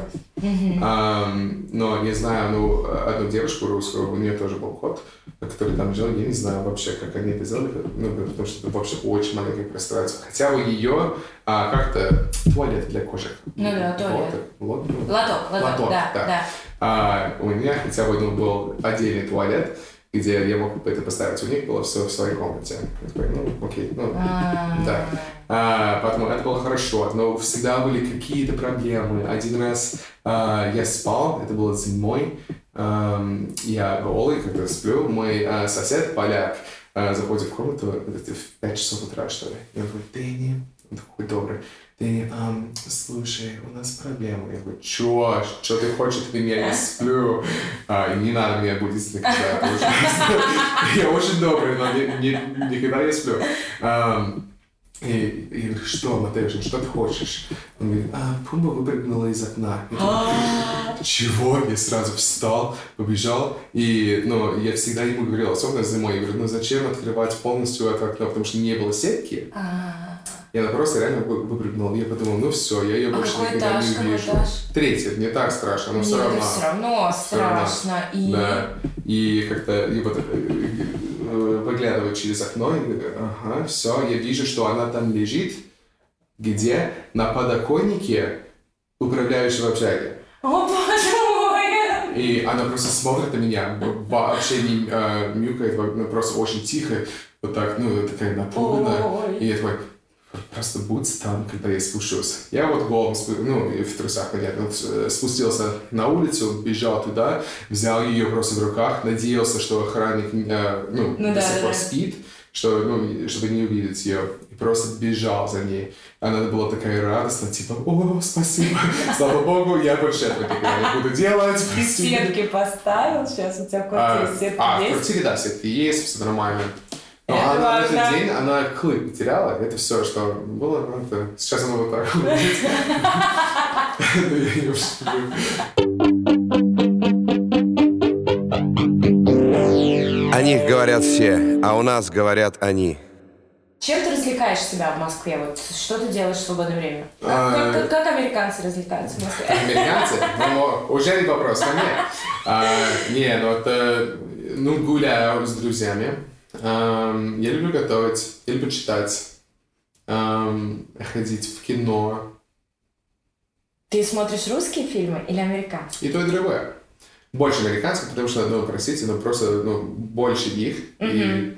но не знаю, ну, одну девушку русскую, у нее тоже был кот, который там жил, я не знаю вообще, как они это сделали, ну, потому что это вообще очень маленькое пространство. Хотя у нее а, как-то туалет для кошек. Ну да, туалет. Лоток, лоток, Лоток, да, да. да. А, у меня хотя бы ну, был отдельный туалет, где я мог бы это поставить. У них было все в своей комнате. Я такой, ну, окей, ну, А, да. А, поэтому это было хорошо, но всегда были какие-то проблемы. Один раз а, я спал, это было зимой, ам, я голый, когда сплю, мой а, сосед, поляк, а, заходит в комнату в 5 часов утра, что ли. Я говорю, Дэнни, он такой добрый, Дэнни, ам, слушай, у нас проблема. Я говорю, чё, что ты хочешь от меня, я сплю. А, и не надо меня будить никогда. Я очень добрый, но не- не- никогда не сплю. И я говорю, что, Матеушин, что ты хочешь? Он говорит, а, Пумба выпрыгнула из окна. Чего? Я сразу встал, побежал, и, ну, я всегда ему говорил, особенно зимой, я говорю, ну, зачем открывать полностью это окно, потому что не было сетки, А, и она просто реально вы- выпрыгнула. Я подумал, ну все, я ее А больше какой никогда этаж, не какой увижу. этаж? Третий, не так страшно, но Нет, все равно. все равно Всё равно. страшно. И Да, и как-то и вот, э, э, выглядываю через окно и говорю, ага, все, я вижу, что она там лежит, где? На подоконнике управляющего общаги. О, боже мой! И она просто смотрит на меня, вообще не э, мяукает, во- ну, просто очень тихо, вот так, ну, такая напуганная. И я такой, просто будь там, когда я спущусь. Я вот голым, ну, в трусах, понятно, вот, э, спустился на улицу, бежал туда, взял ее просто в руках, надеялся, что охранник э, ну, Ну до сих пор спит, что, ну, чтобы не увидеть ее. И просто бежал за ней. Она была такая радостная, типа, о, спасибо, слава богу, я больше этого никогда не буду делать. Ты спасибо». сетки поставил сейчас, у тебя в А, квартире сетки а, в есть? квартире, да, сетки есть, все нормально. Но Это она в важно. этот день, она клык потеряла, это все, что было. ну, это- Сейчас она вот так шучу. О них говорят все, а у нас говорят они. Чем ты развлекаешь себя в Москве? Вот что ты делаешь в свободное время? Как, А, как- как американцы развлекаются в Москве? Американцы? Ну, уже не вопрос ко мне. А, Не, ну это... Ну, гуляю с друзьями. Ам, Я люблю готовить, я люблю читать, ам, ходить в кино. Ты смотришь русские фильмы или американские? И то, и другое. Больше американских, потому что, ну, простите, но просто, ну, больше их. И,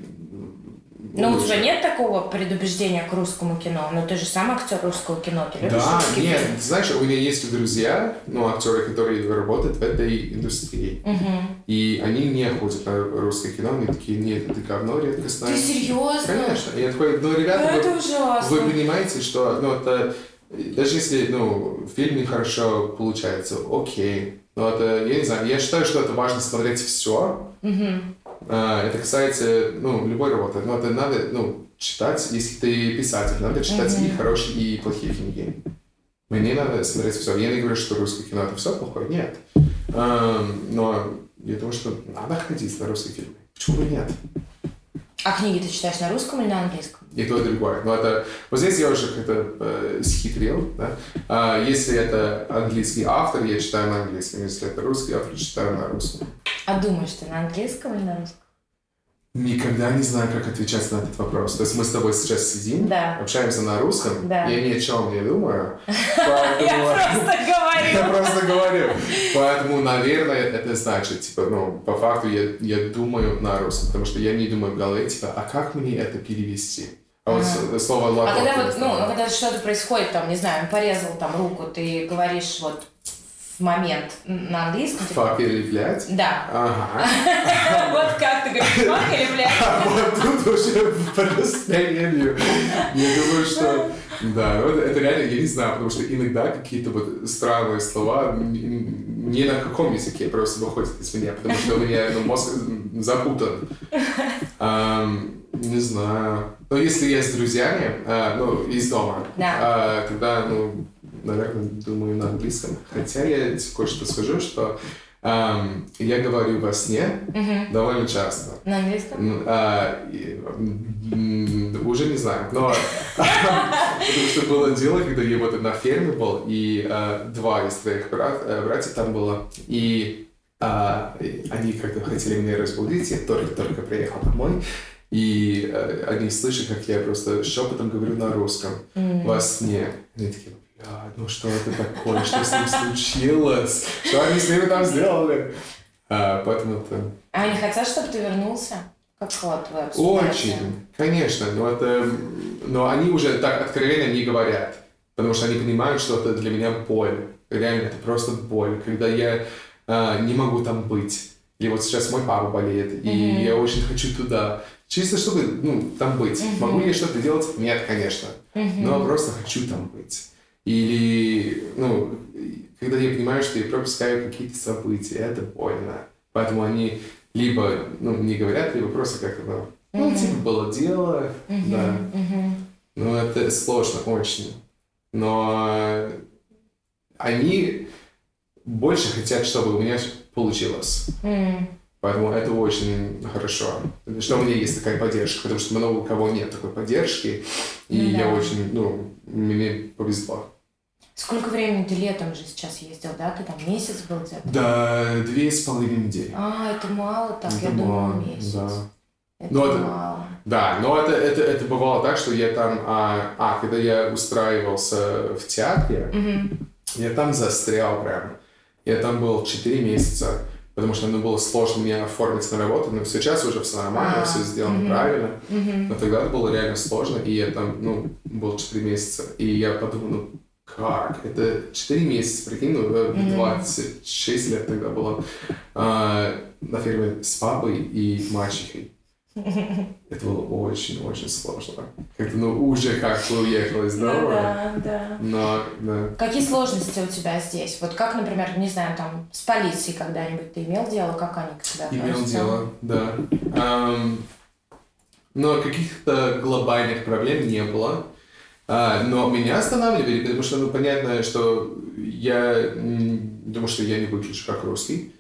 Ну, у тебя нет такого предубеждения к русскому кино? Ну, ты же сам актер русского кино, ты любишь Да, русские нет, фильмы? знаешь, у меня есть друзья, ну, актеры, которые работают в этой индустрии. Мгм. И они не ходят на русское кино, они такие, нет, это говно редкостное. Ты серьезно? Конечно. Я такой, ну, ребята, Это вы, ужасно. вы понимаете, что, ну, это, даже если, ну, фильм хорошо получается, окей. Но это, я не знаю, я считаю, что это важно смотреть все. Мгм. Это касается, ну, любой работы. Но это надо, ну, читать, если ты писатель, надо читать и хорошие, и плохие книги. Мне надо смотреть все. Я не говорю, что русское кино это все плохое, нет. Эм, Но я думаю, что надо ходить на русские фильмы. Почему бы нет? А книги ты читаешь на русском или на английском? И то, и другое. Но это... Вот здесь я уже как-то э, схитрил, да? А, если это английский автор, я читаю на английском. Если это русский автор, читаю на русском. А думаешь ты на английском или на русском? Никогда не знаю, как отвечать на этот вопрос. То есть мы с тобой сейчас сидим, Да. общаемся на русском, Да. я ни о чем не думаю. Я Поэтому... просто Я говорю. просто говорю. Поэтому, наверное, это значит, типа, ну, по факту я, я думаю на русском, потому что я не думаю в голове, типа, а как мне это перевести? А вот слово А «лапоть» когда я вот, ну, когда что-то происходит, там, не знаю, порезал там руку, ты говоришь вот в момент на английском, типа, Фак или блядь? да. Ага. Вот как ты говоришь, фак или блядь? А вот тут уже по настроению. Я думаю, что... Да, ну, это, это реально, я не знаю, потому что иногда какие-то вот странные слова не на каком языке просто выходят из меня, потому что у меня ну, мозг запутан. Ам, не знаю. Но если я с друзьями, а, ну, из дома, Да. а, тогда, ну, наверное, думаю на английском. Хотя я кое-что скажу, что ам, я говорю во сне Мгм. довольно часто. На английском? М, уже не знаю, но потому что было дело, когда я вот на ферме был, и а, два из твоих брат, э, братьев там было, и и они как-то хотели меня разбудить, я только-только приехал домой, и э, они слышат, как я просто шепотом говорю на русском во сне. Они такие, бля, ну что это такое, что с ним случилось, что они с ними там сделали? А, поэтому это А они хотят, чтобы ты вернулся? Как вот вы? Очень, конечно, но это, но они уже так откровенно не говорят, потому что они понимают, что это для меня боль. Реально, это просто боль, когда я а, не могу там быть. Или вот сейчас мой папа болеет, и Мгм. я очень хочу туда. Чисто чтобы, ну, там быть. Мгм. Могу я что-то делать? Нет, конечно. Мгм. Но просто хочу там быть. Или, ну, когда я понимаю, что я пропускаю какие-то события, это больно. Поэтому они либо, ну, не говорят, либо просто как-то, ну, ну, Мгм. типа, было дело, Мгм. да. Мгм. Ну, это сложно очень. Но они больше хотят, чтобы у меня получилось. М. Поэтому это очень хорошо, что у меня есть такая поддержка, потому что много у кого нет такой поддержки, и Ну да. я очень, ну, мне повезло. Сколько времени ты летом же сейчас ездил, да? Ты там месяц был где-то? Да, две с половиной недели. А, это мало так, я Это думала мало, месяц. да. Это Ну, это- мало. Да, но это, это, это бывало так, что я там, а, а, когда я устраивался в театре, Мгм. я там застрял прям. Я там был 4 месяца, потому что ну, было сложно мне оформить на работу, но сейчас уже все нормально, А, все сделано мгм. правильно. Мгм. Но тогда это было реально сложно, и я там, ну, был 4 месяца, и я подумал, ну, как? Это 4 месяца, прикинь, ну, э, Мгм. 26 лет тогда было, а, на ферме с папой и мачехой. Это было очень-очень сложно. Как-то, ну, уже как бы уехал из Ну дома. да, да. Но, да. Какие сложности у тебя здесь? Вот как, например, не знаю, там, с полицией когда-нибудь ты имел дело, как они к тебе Имел относятся? дело, да. Ам, но каких-то глобальных проблем не было. А, но меня останавливали, потому что, ну, понятно, что я думаю, что я не выгляжу как русский.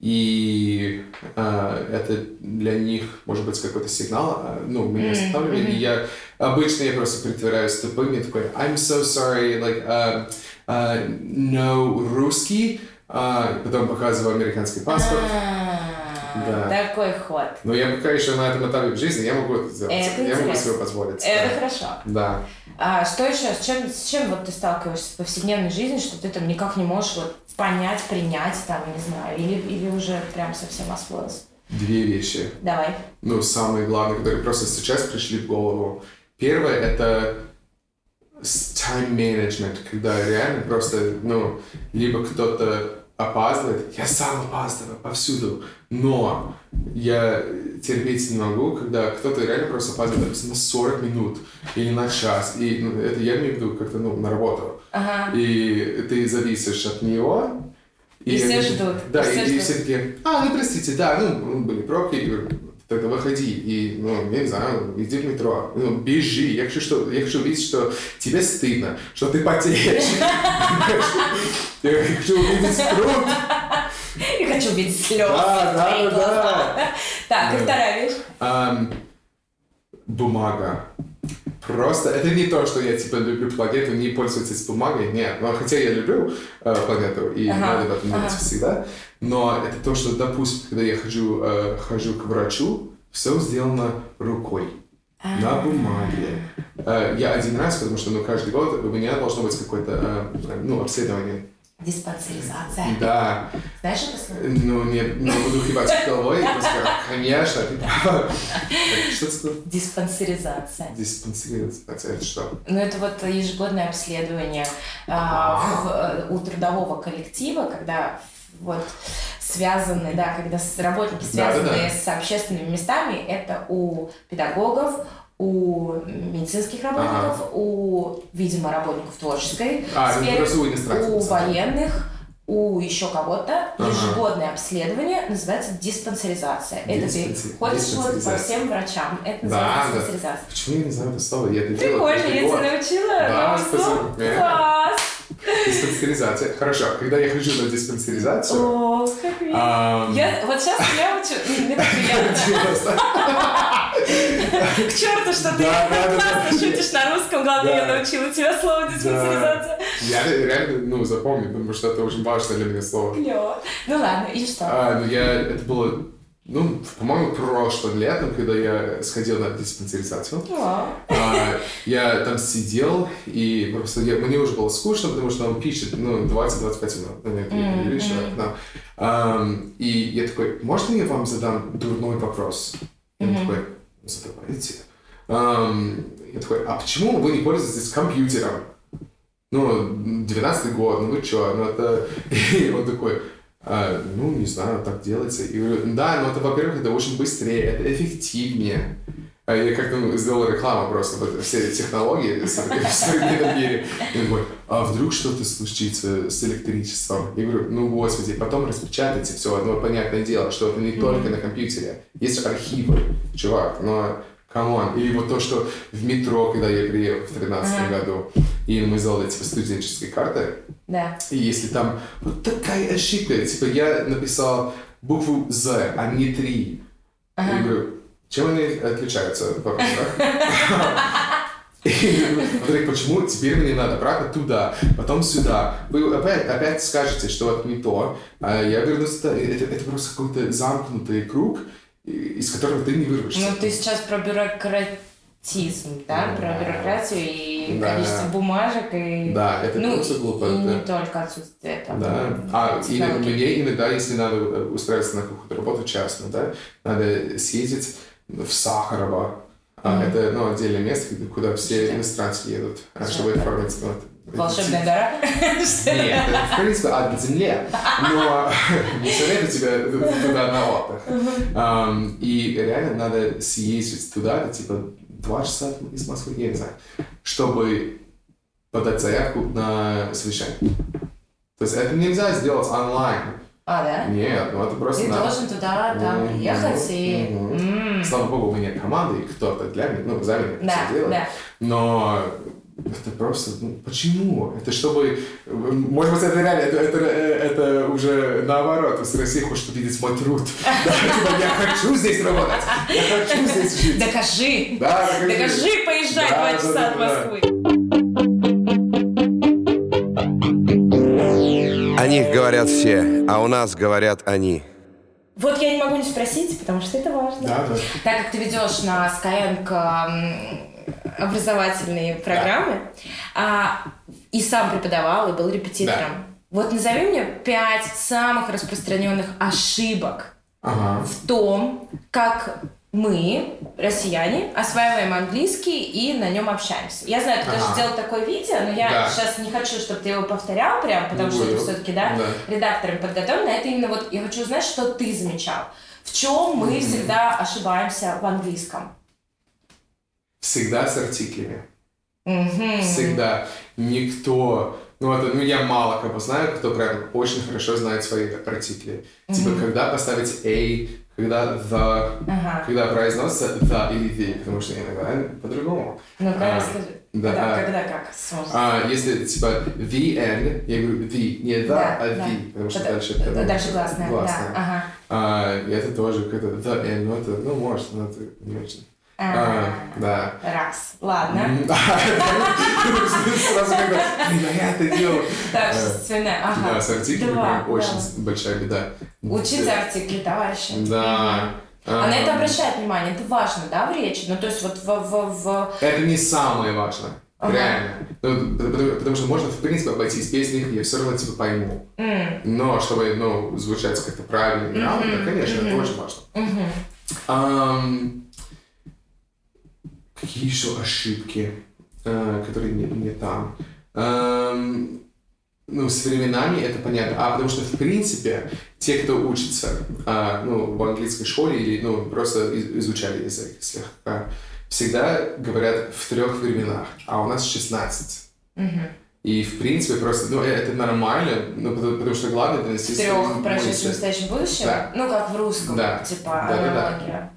И а, это для них, может быть, какой-то сигнал. а, ну, меня останавливали. мгм. И я обычно я просто притворяюсь тупым. Я такой, I'm so sorry, like, uh, uh, no русский. А, потом показываю американский паспорт. А, Да. Такой ход. Но я пока еще на этом этапе в жизни, я могу это сделать. Это я могу интересно. себе позволить. Это да. хорошо. Да. А что еще? С чем, с чем вот ты сталкиваешься в повседневной жизни, что ты там никак не можешь вот понять, принять, там, не знаю, или, или уже прям совсем освоился? Две вещи. Давай. Ну, самые главные, которые просто сейчас пришли в голову. Первое — это time management, когда реально просто, ну, либо кто-то опаздывает, я сам опаздываю повсюду, но я терпеть не могу, когда кто-то реально просто опаздывает, допустим, на 40 минут или на час, и ну, это я имею в виду как-то, ну, на работу. Ага. и ты зависишь от него. И все они- ждут, Да, и все и, и все такие, а, ну простите, да, ну, были пробки, говорю, тогда выходи, и, ну, я не знаю, иди в метро, ну, бежи, я хочу, что, я хочу видеть, что тебе стыдно, что ты потеешь. Я хочу увидеть труд. Я хочу видеть слезы. Да, да, да. Так, и вторая вещь. Бумага. Просто это не то, что я типа люблю планету, не пользоваться с бумагой, нет. Но хотя я люблю э, планету и Ага, надо в этом думать ага. всегда, но это то, что, допустим, когда я хожу, э, хожу к врачу, все сделано рукой на бумаге. Э, я один раз, потому что ну, каждый год у меня должно быть какое-то э, ну, обследование. Диспансеризация. Да, Знаешь это слово? ну не, не буду кивать головой, просто конечно, ты права. Что сказал? Диспансеризация. Диспансеризация, это что? Ну, это вот ежегодное обследование а, в- э, у трудового коллектива, когда вот связаны, да, когда с- работники связаны Да-да-да. с общественными местами, это у педагогов, у медицинских работников, у, видимо, работников творческой А, сферы, у у военных, у еще кого-то. Ага. Ежегодное обследование называется диспансеризация. Это ты ходишь вот по всем врачам. Это Да, называется да. диспансеризация. Почему я не знаю это слово? Я это Прикольно, каждый я тебя научила Да, спасибо. Класс! Диспансеризация. Хорошо, когда я хожу на диспансеризацию... О, как мило. Я, вот сейчас я учу, не так приятно. К черту, что ты классно шутишь на русском, главное, я научила тебя слово диспансеризация. Я реально, ну, запомню, потому что это очень важное для меня слово. Ну ладно, и что? А, ну, я... Это было, ну, по-моему, прошлым летом, когда я сходил на диспансеризацию. А, я там сидел, и просто я, мне уже было скучно, потому что он пишет, ну, 20-25 минут, ну, мгм. да. Ам, и я такой, можно я вам задам дурной вопрос? Он такой, «Ну, задавайте. Я такой, а почему вы не пользуетесь компьютером? Ну, 12 год, ну вы чё, ну это... И он такой, «А, ну, не знаю, так делается. И говорю, да, но это, во-первых, это очень быстрее, это эффективнее. А я как-то ну, сделал рекламу просто, вот все технологии в современном мире. И он говорит, а вдруг что-то случится с электричеством? Я говорю, ну, господи, потом распечатайте все одно понятное дело, что это не только на компьютере. Есть архивы, чувак, но come on. Или вот то, что в метро, когда я приехал в 2013 Ага. году, и мы сделали, типа, студенческие карты, да. и если там вот такая ошибка, типа я написал букву З, а не три. Я Ага. говорю, чем они отличаются он говорит, почему теперь мне надо обратно туда, потом сюда. Вы опять, опять скажете, что это не то. А я ну, это, это, просто какой-то замкнутый круг, из которого ты не вырвешься. Ну, ты сейчас про бюрократизм, да, Да. про бюрократию и Да. количество бумажек и Да, это ну, просто глупо. и да. не только отсутствие там. Да. А или, технологий. мне иногда, если надо устраиваться на какую-то работу частную, да, надо съездить в Сахарово. А, Мгм. Это ну, отдельное место, куда все иностранцы едут, а, Что чтобы это? оформить ну, вот, Волшебная гора? Нет, в принципе, от земле. Но не советую тебе туда на отдых. И реально надо съездить туда, это типа два часа из Москвы, я не знаю, чтобы подать заявку на совещание. То есть это нельзя сделать онлайн. А, да? Нет, ну это просто Ты надо. должен туда, там, Мгм. приехать и... Мгм. М. Слава богу, у меня команда, и кто-то для меня, ну, за меня Да, все делает. да. Но это просто, ну, почему? Это чтобы, может быть, это реально, это, это, это уже наоборот, с России хочет увидеть мой труд. Да, типа, я хочу здесь работать, я хочу здесь жить. Докажи! Да, докажи. Докажи, поезжай два да, часа да, от. Москвы. О них говорят все, а у нас говорят они. Вот я не могу не спросить, потому что это важно. Да, да. Так как ты ведешь на Skyeng м, образовательные программы, а, и сам преподавал, и был репетитором, вот назови мне пять самых распространенных ошибок Ага. в том, как мы, россияне, осваиваем английский и на нем общаемся. Я знаю, ты Ага. тоже сделал такое видео, но я Да. сейчас не хочу, чтобы ты его повторял прям, потому что Буду. ты все-таки, да, Да. редактором подготовлен. Это именно вот я хочу узнать, что ты замечал. В чем мы всегда ошибаемся в английском? Всегда с артиклями. Мгм. Всегда. Никто... Ну, это, ну, я мало кого знаю, кто прям очень хорошо знает свои артикли. Типа, когда поставить a, когда the, Ага. когда произносится the или the, потому что иногда по-другому. Ну-ка, А, расскажи. да, Когда, а. когда как сможешь? А если типа the and, я говорю the, не the, Да, а да. the, потому что Это- дальше это ну, Дальше гласная. да. Ага. А, и это тоже какое-то the and, ну это, ну может, но это не очень. А, да. Раз. Ладно. Сразу «Блин, а я это делал. Так, свиная. Ага. Да, с прям очень да. большая беда. Учите артикли, товарищи. Да. А на это обращает внимание, это важно, да, в речи? Ну, то есть вот в... в, в... Это не самое важное. Ага. Реально. Ну, потому, потому что можно, в принципе, обойтись них, я все равно типа пойму. М, Но чтобы, ну, звучать как-то правильно, грамотно, Мгм, конечно, это мгм. очень важно. мгм. Ам, какие еще ошибки, а, которые не, не там? Ам, ну, с временами это понятно. А потому что, в принципе, те, кто учится а, ну, в английской школе или ну, просто из- изучали язык слегка, всегда говорят в трех временах, а у нас 16. Мгм. И, в принципе, просто, ну, это нормально, ну, потому, потому что главное это В трех прошедшем, настоящем, будущем? Да. Ну, как в русском, Да. типа, Да-да-да. аналогия. Да.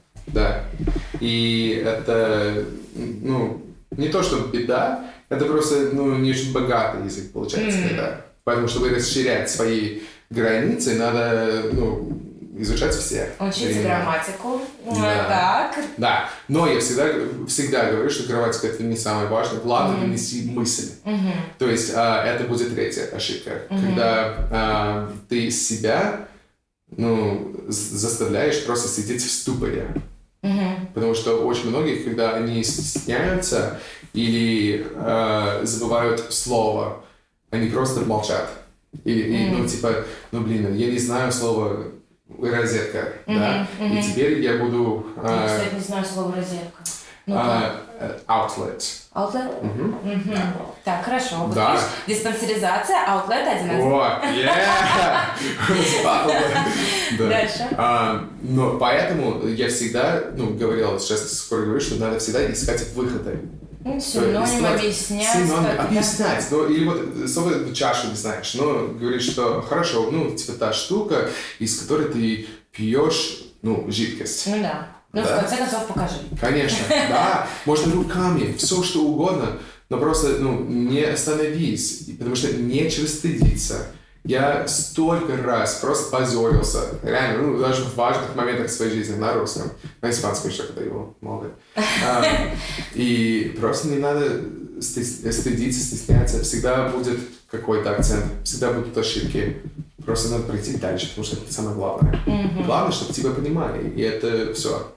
И это, ну, не то, что беда, это просто, ну, не очень богатый язык получается Мгм. тогда. Поэтому, чтобы расширять свои границы, надо, ну, изучать все. Учите времена. грамматику. Да. Так. Да. Но я всегда, всегда говорю, что грамматика это не самое важное. Главное Мгм. донести мысль. Мгм. То есть а, это будет третья ошибка. Мгм. Когда а, ты себя, ну, заставляешь просто сидеть в ступоре. Потому что очень многие, когда они стесняются или э, забывают слово, они просто молчат. И, и, ну, Мгм. типа, ну, блин, я не знаю слово розетка, да? Мгм, И теперь я буду Я, э, кстати, не знаю слово розетка. Ну, э, э, outlet. Outlet? Мгм. Мгм. Так, хорошо. Вот Да. видишь, диспансеризация, outlet один. О, yeah! Да. Дальше. А, но поэтому я всегда, ну, говорил, сейчас скоро говорю, что надо всегда искать выходы. Ну, синоним объяснять. Синоним, объяснять. Ну, или вот слово чашу не знаешь, но говоришь, что хорошо, ну, типа та штука, из которой ты пьешь, ну, жидкость. Ну да. Ну, Да. в конце концов, покажи. Конечно, да, можно руками, все что угодно, но просто, ну, не остановись, потому что нечего стыдиться. Я столько раз просто позорился, реально, ну, даже в важных моментах своей жизни на русском, на испанском еще, когда его молодой. А, И просто не надо сты- стыдиться, стесняться, всегда будет какой-то акцент, всегда будут ошибки. Просто надо пройти дальше, потому что это самое главное. Мгм. Главное, чтобы тебя понимали, и это все.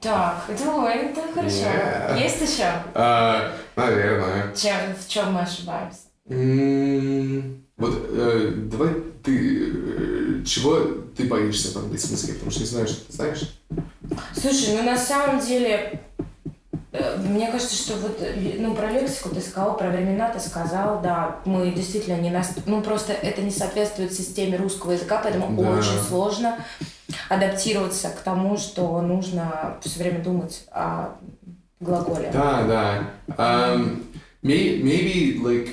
Так, ой, это хорошо. Yeah. Есть еще? А, наверное. Чем, в чем мы ошибаемся? М, Вот э, давай ты... э, Чего ты боишься в английском языке? Потому что не знаю, что ты знаешь. Слушай, ну на самом деле, мне кажется, что вот, э, ну, про лексику ты сказал, про времена ты сказал, да, мы действительно не нас, ну, просто это не соответствует системе русского языка, поэтому Да. очень сложно адаптироваться к тому, что нужно все время думать о глаголе. Да, да. Um, may, maybe, like...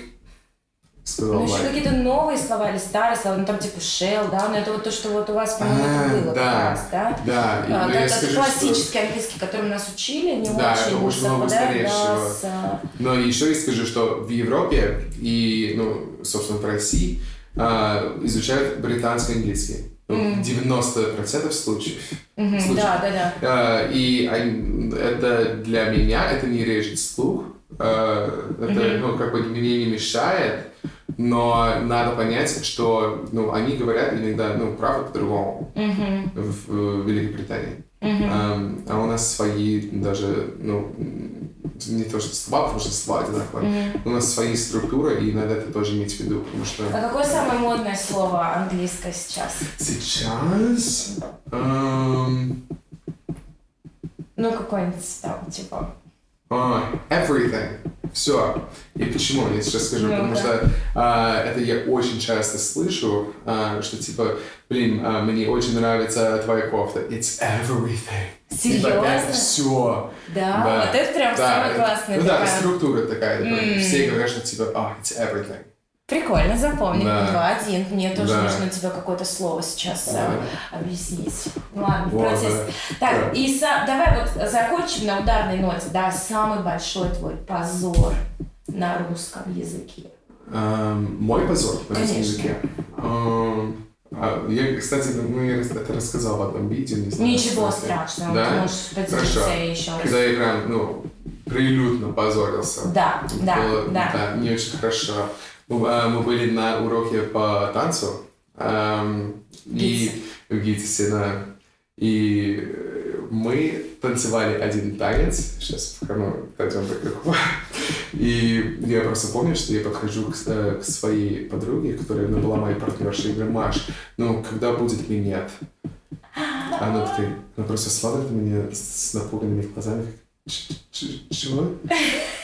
Сказал Ну, еще какие-то новые слова или старые слова, ну, там типа shell, да, но это вот то, что вот у вас, по-моему, А, это было да. как раз, да? Да, и- А, это, я это скажу, что- классический английский, которым нас учили, не Да, очень очень много да, устаревшего. с, а, Но еще я скажу, что в Европе и, ну, собственно, в России а, изучают британский английский. Ну, Мгм. 90% случаев. Мгм, Слушай, да, да, да. А, И это для меня это не режет слух. А, Это, Мгм. ну, как бы мне не мешает, но надо понять, что, ну, они говорят иногда, ну, правда по-другому Мгм, в, в Великобритании. мгм. Ам, а у нас свои даже, ну, не то что слова, потому что слова одинаковые. Мгм. У нас свои структуры, и надо это тоже иметь в виду, потому что А какое самое модное слово английское сейчас? сейчас... ам, Ну, какое-нибудь там, типа. А, everything. Все. И почему? Я сейчас скажу, потому что а, это я очень часто слышу, а, что типа, блин, а, мне очень нравится твоя кофта. It's everything. Серьезно? все. Да, вот это прям самое классное. Ну да, такая. структура такая. типа, М. Все говорят, что типа, а, it's everything. Прикольно, запомни. Да. Два, один. Мне тоже Да. нужно тебе какое-то слово сейчас Да. а, объяснить. Ладно, Вот, процесс. да. Так, Да. и са- давай вот закончим на ударной ноте. Да, самый большой твой позор на русском языке. Ам, мой позор на русском Конечно. языке. Ам, а, я, кстати, ну, я это рассказал в одном видео, не знаю. Ничего страшного, Да? ты можешь поделиться Хорошо. еще раз. Когда я прям, ну, прилюдно позорился. Да, да, Было, да. не очень хорошо. Мы, а, мы были на уроке по танцу. ам, и в ГИТИСе, да. И э, мы танцевали один танец. Сейчас ну, пойдем так легко. И я просто помню, что я подхожу к, э, к своей подруге, которая ну, была моей партнершей, и говорю, Маш, ну, когда будет минет? Она такая, она просто смотрит на меня с, напуганными глазами, как, «Ч- ч- чего?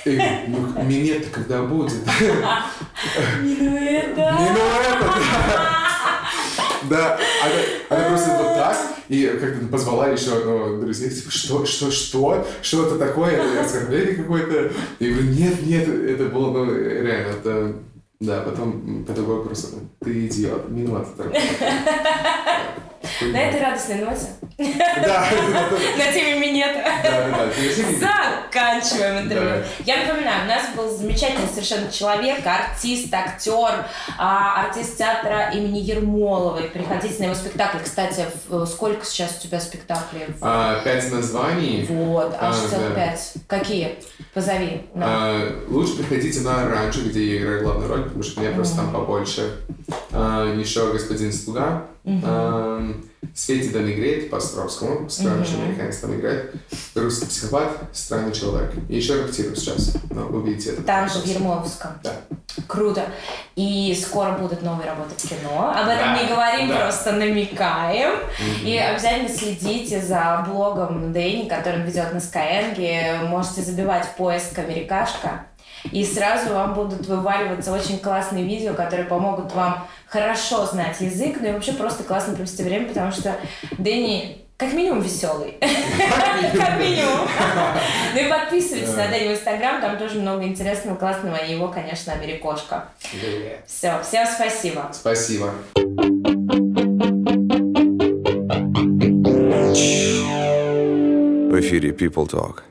Ну, минет когда будет? Ну ну это, да. Она, просто вот так, и как-то позвала еще одного друзей, типа, что, что, что, что это такое, это оскорбление какое-то. И говорю, нет, нет, это было, ну, реально, это, да, потом педагог просто, ну, ты идиот, так. На этой радостной ноте, Да, на теме минета. Заканчиваем интервью. Я напоминаю, у нас был замечательный совершенно человек, артист, актер, а, артист театра имени Ермоловой. Приходите на его спектакль. Кстати, сколько сейчас у тебя спектаклей? А, Пять названий. Вот, аж А, целых да. пять. Какие? Позови. А, лучше приходите на раньше, где я играю главную роль, потому что меня просто там побольше. А, еще господин Слуга. А, Свети Данигрейт по Островскому. Странный Мгм. американец там играет. Русский психопат, странный человек. И еще репетирую сейчас. Но увидите это. Там же в Ермоловском. Да. Круто. И скоро будут новые работы в кино. Об этом Да, не говорим, да. просто намекаем. Мгм. И обязательно следите за блогом Дэни, который он ведет на Skyeng. Можете забивать в поиск «Америкашка». И сразу вам будут вываливаться очень классные видео, которые помогут вам хорошо знать язык, ну и вообще просто классно провести время, потому что Дэнни как минимум веселый. Как минимум. Ну и подписывайтесь на Дэнни в Инстаграм, там тоже много интересного, классного, и его, конечно, Америкошка. Все, всем спасибо. Спасибо. В эфире People Talk.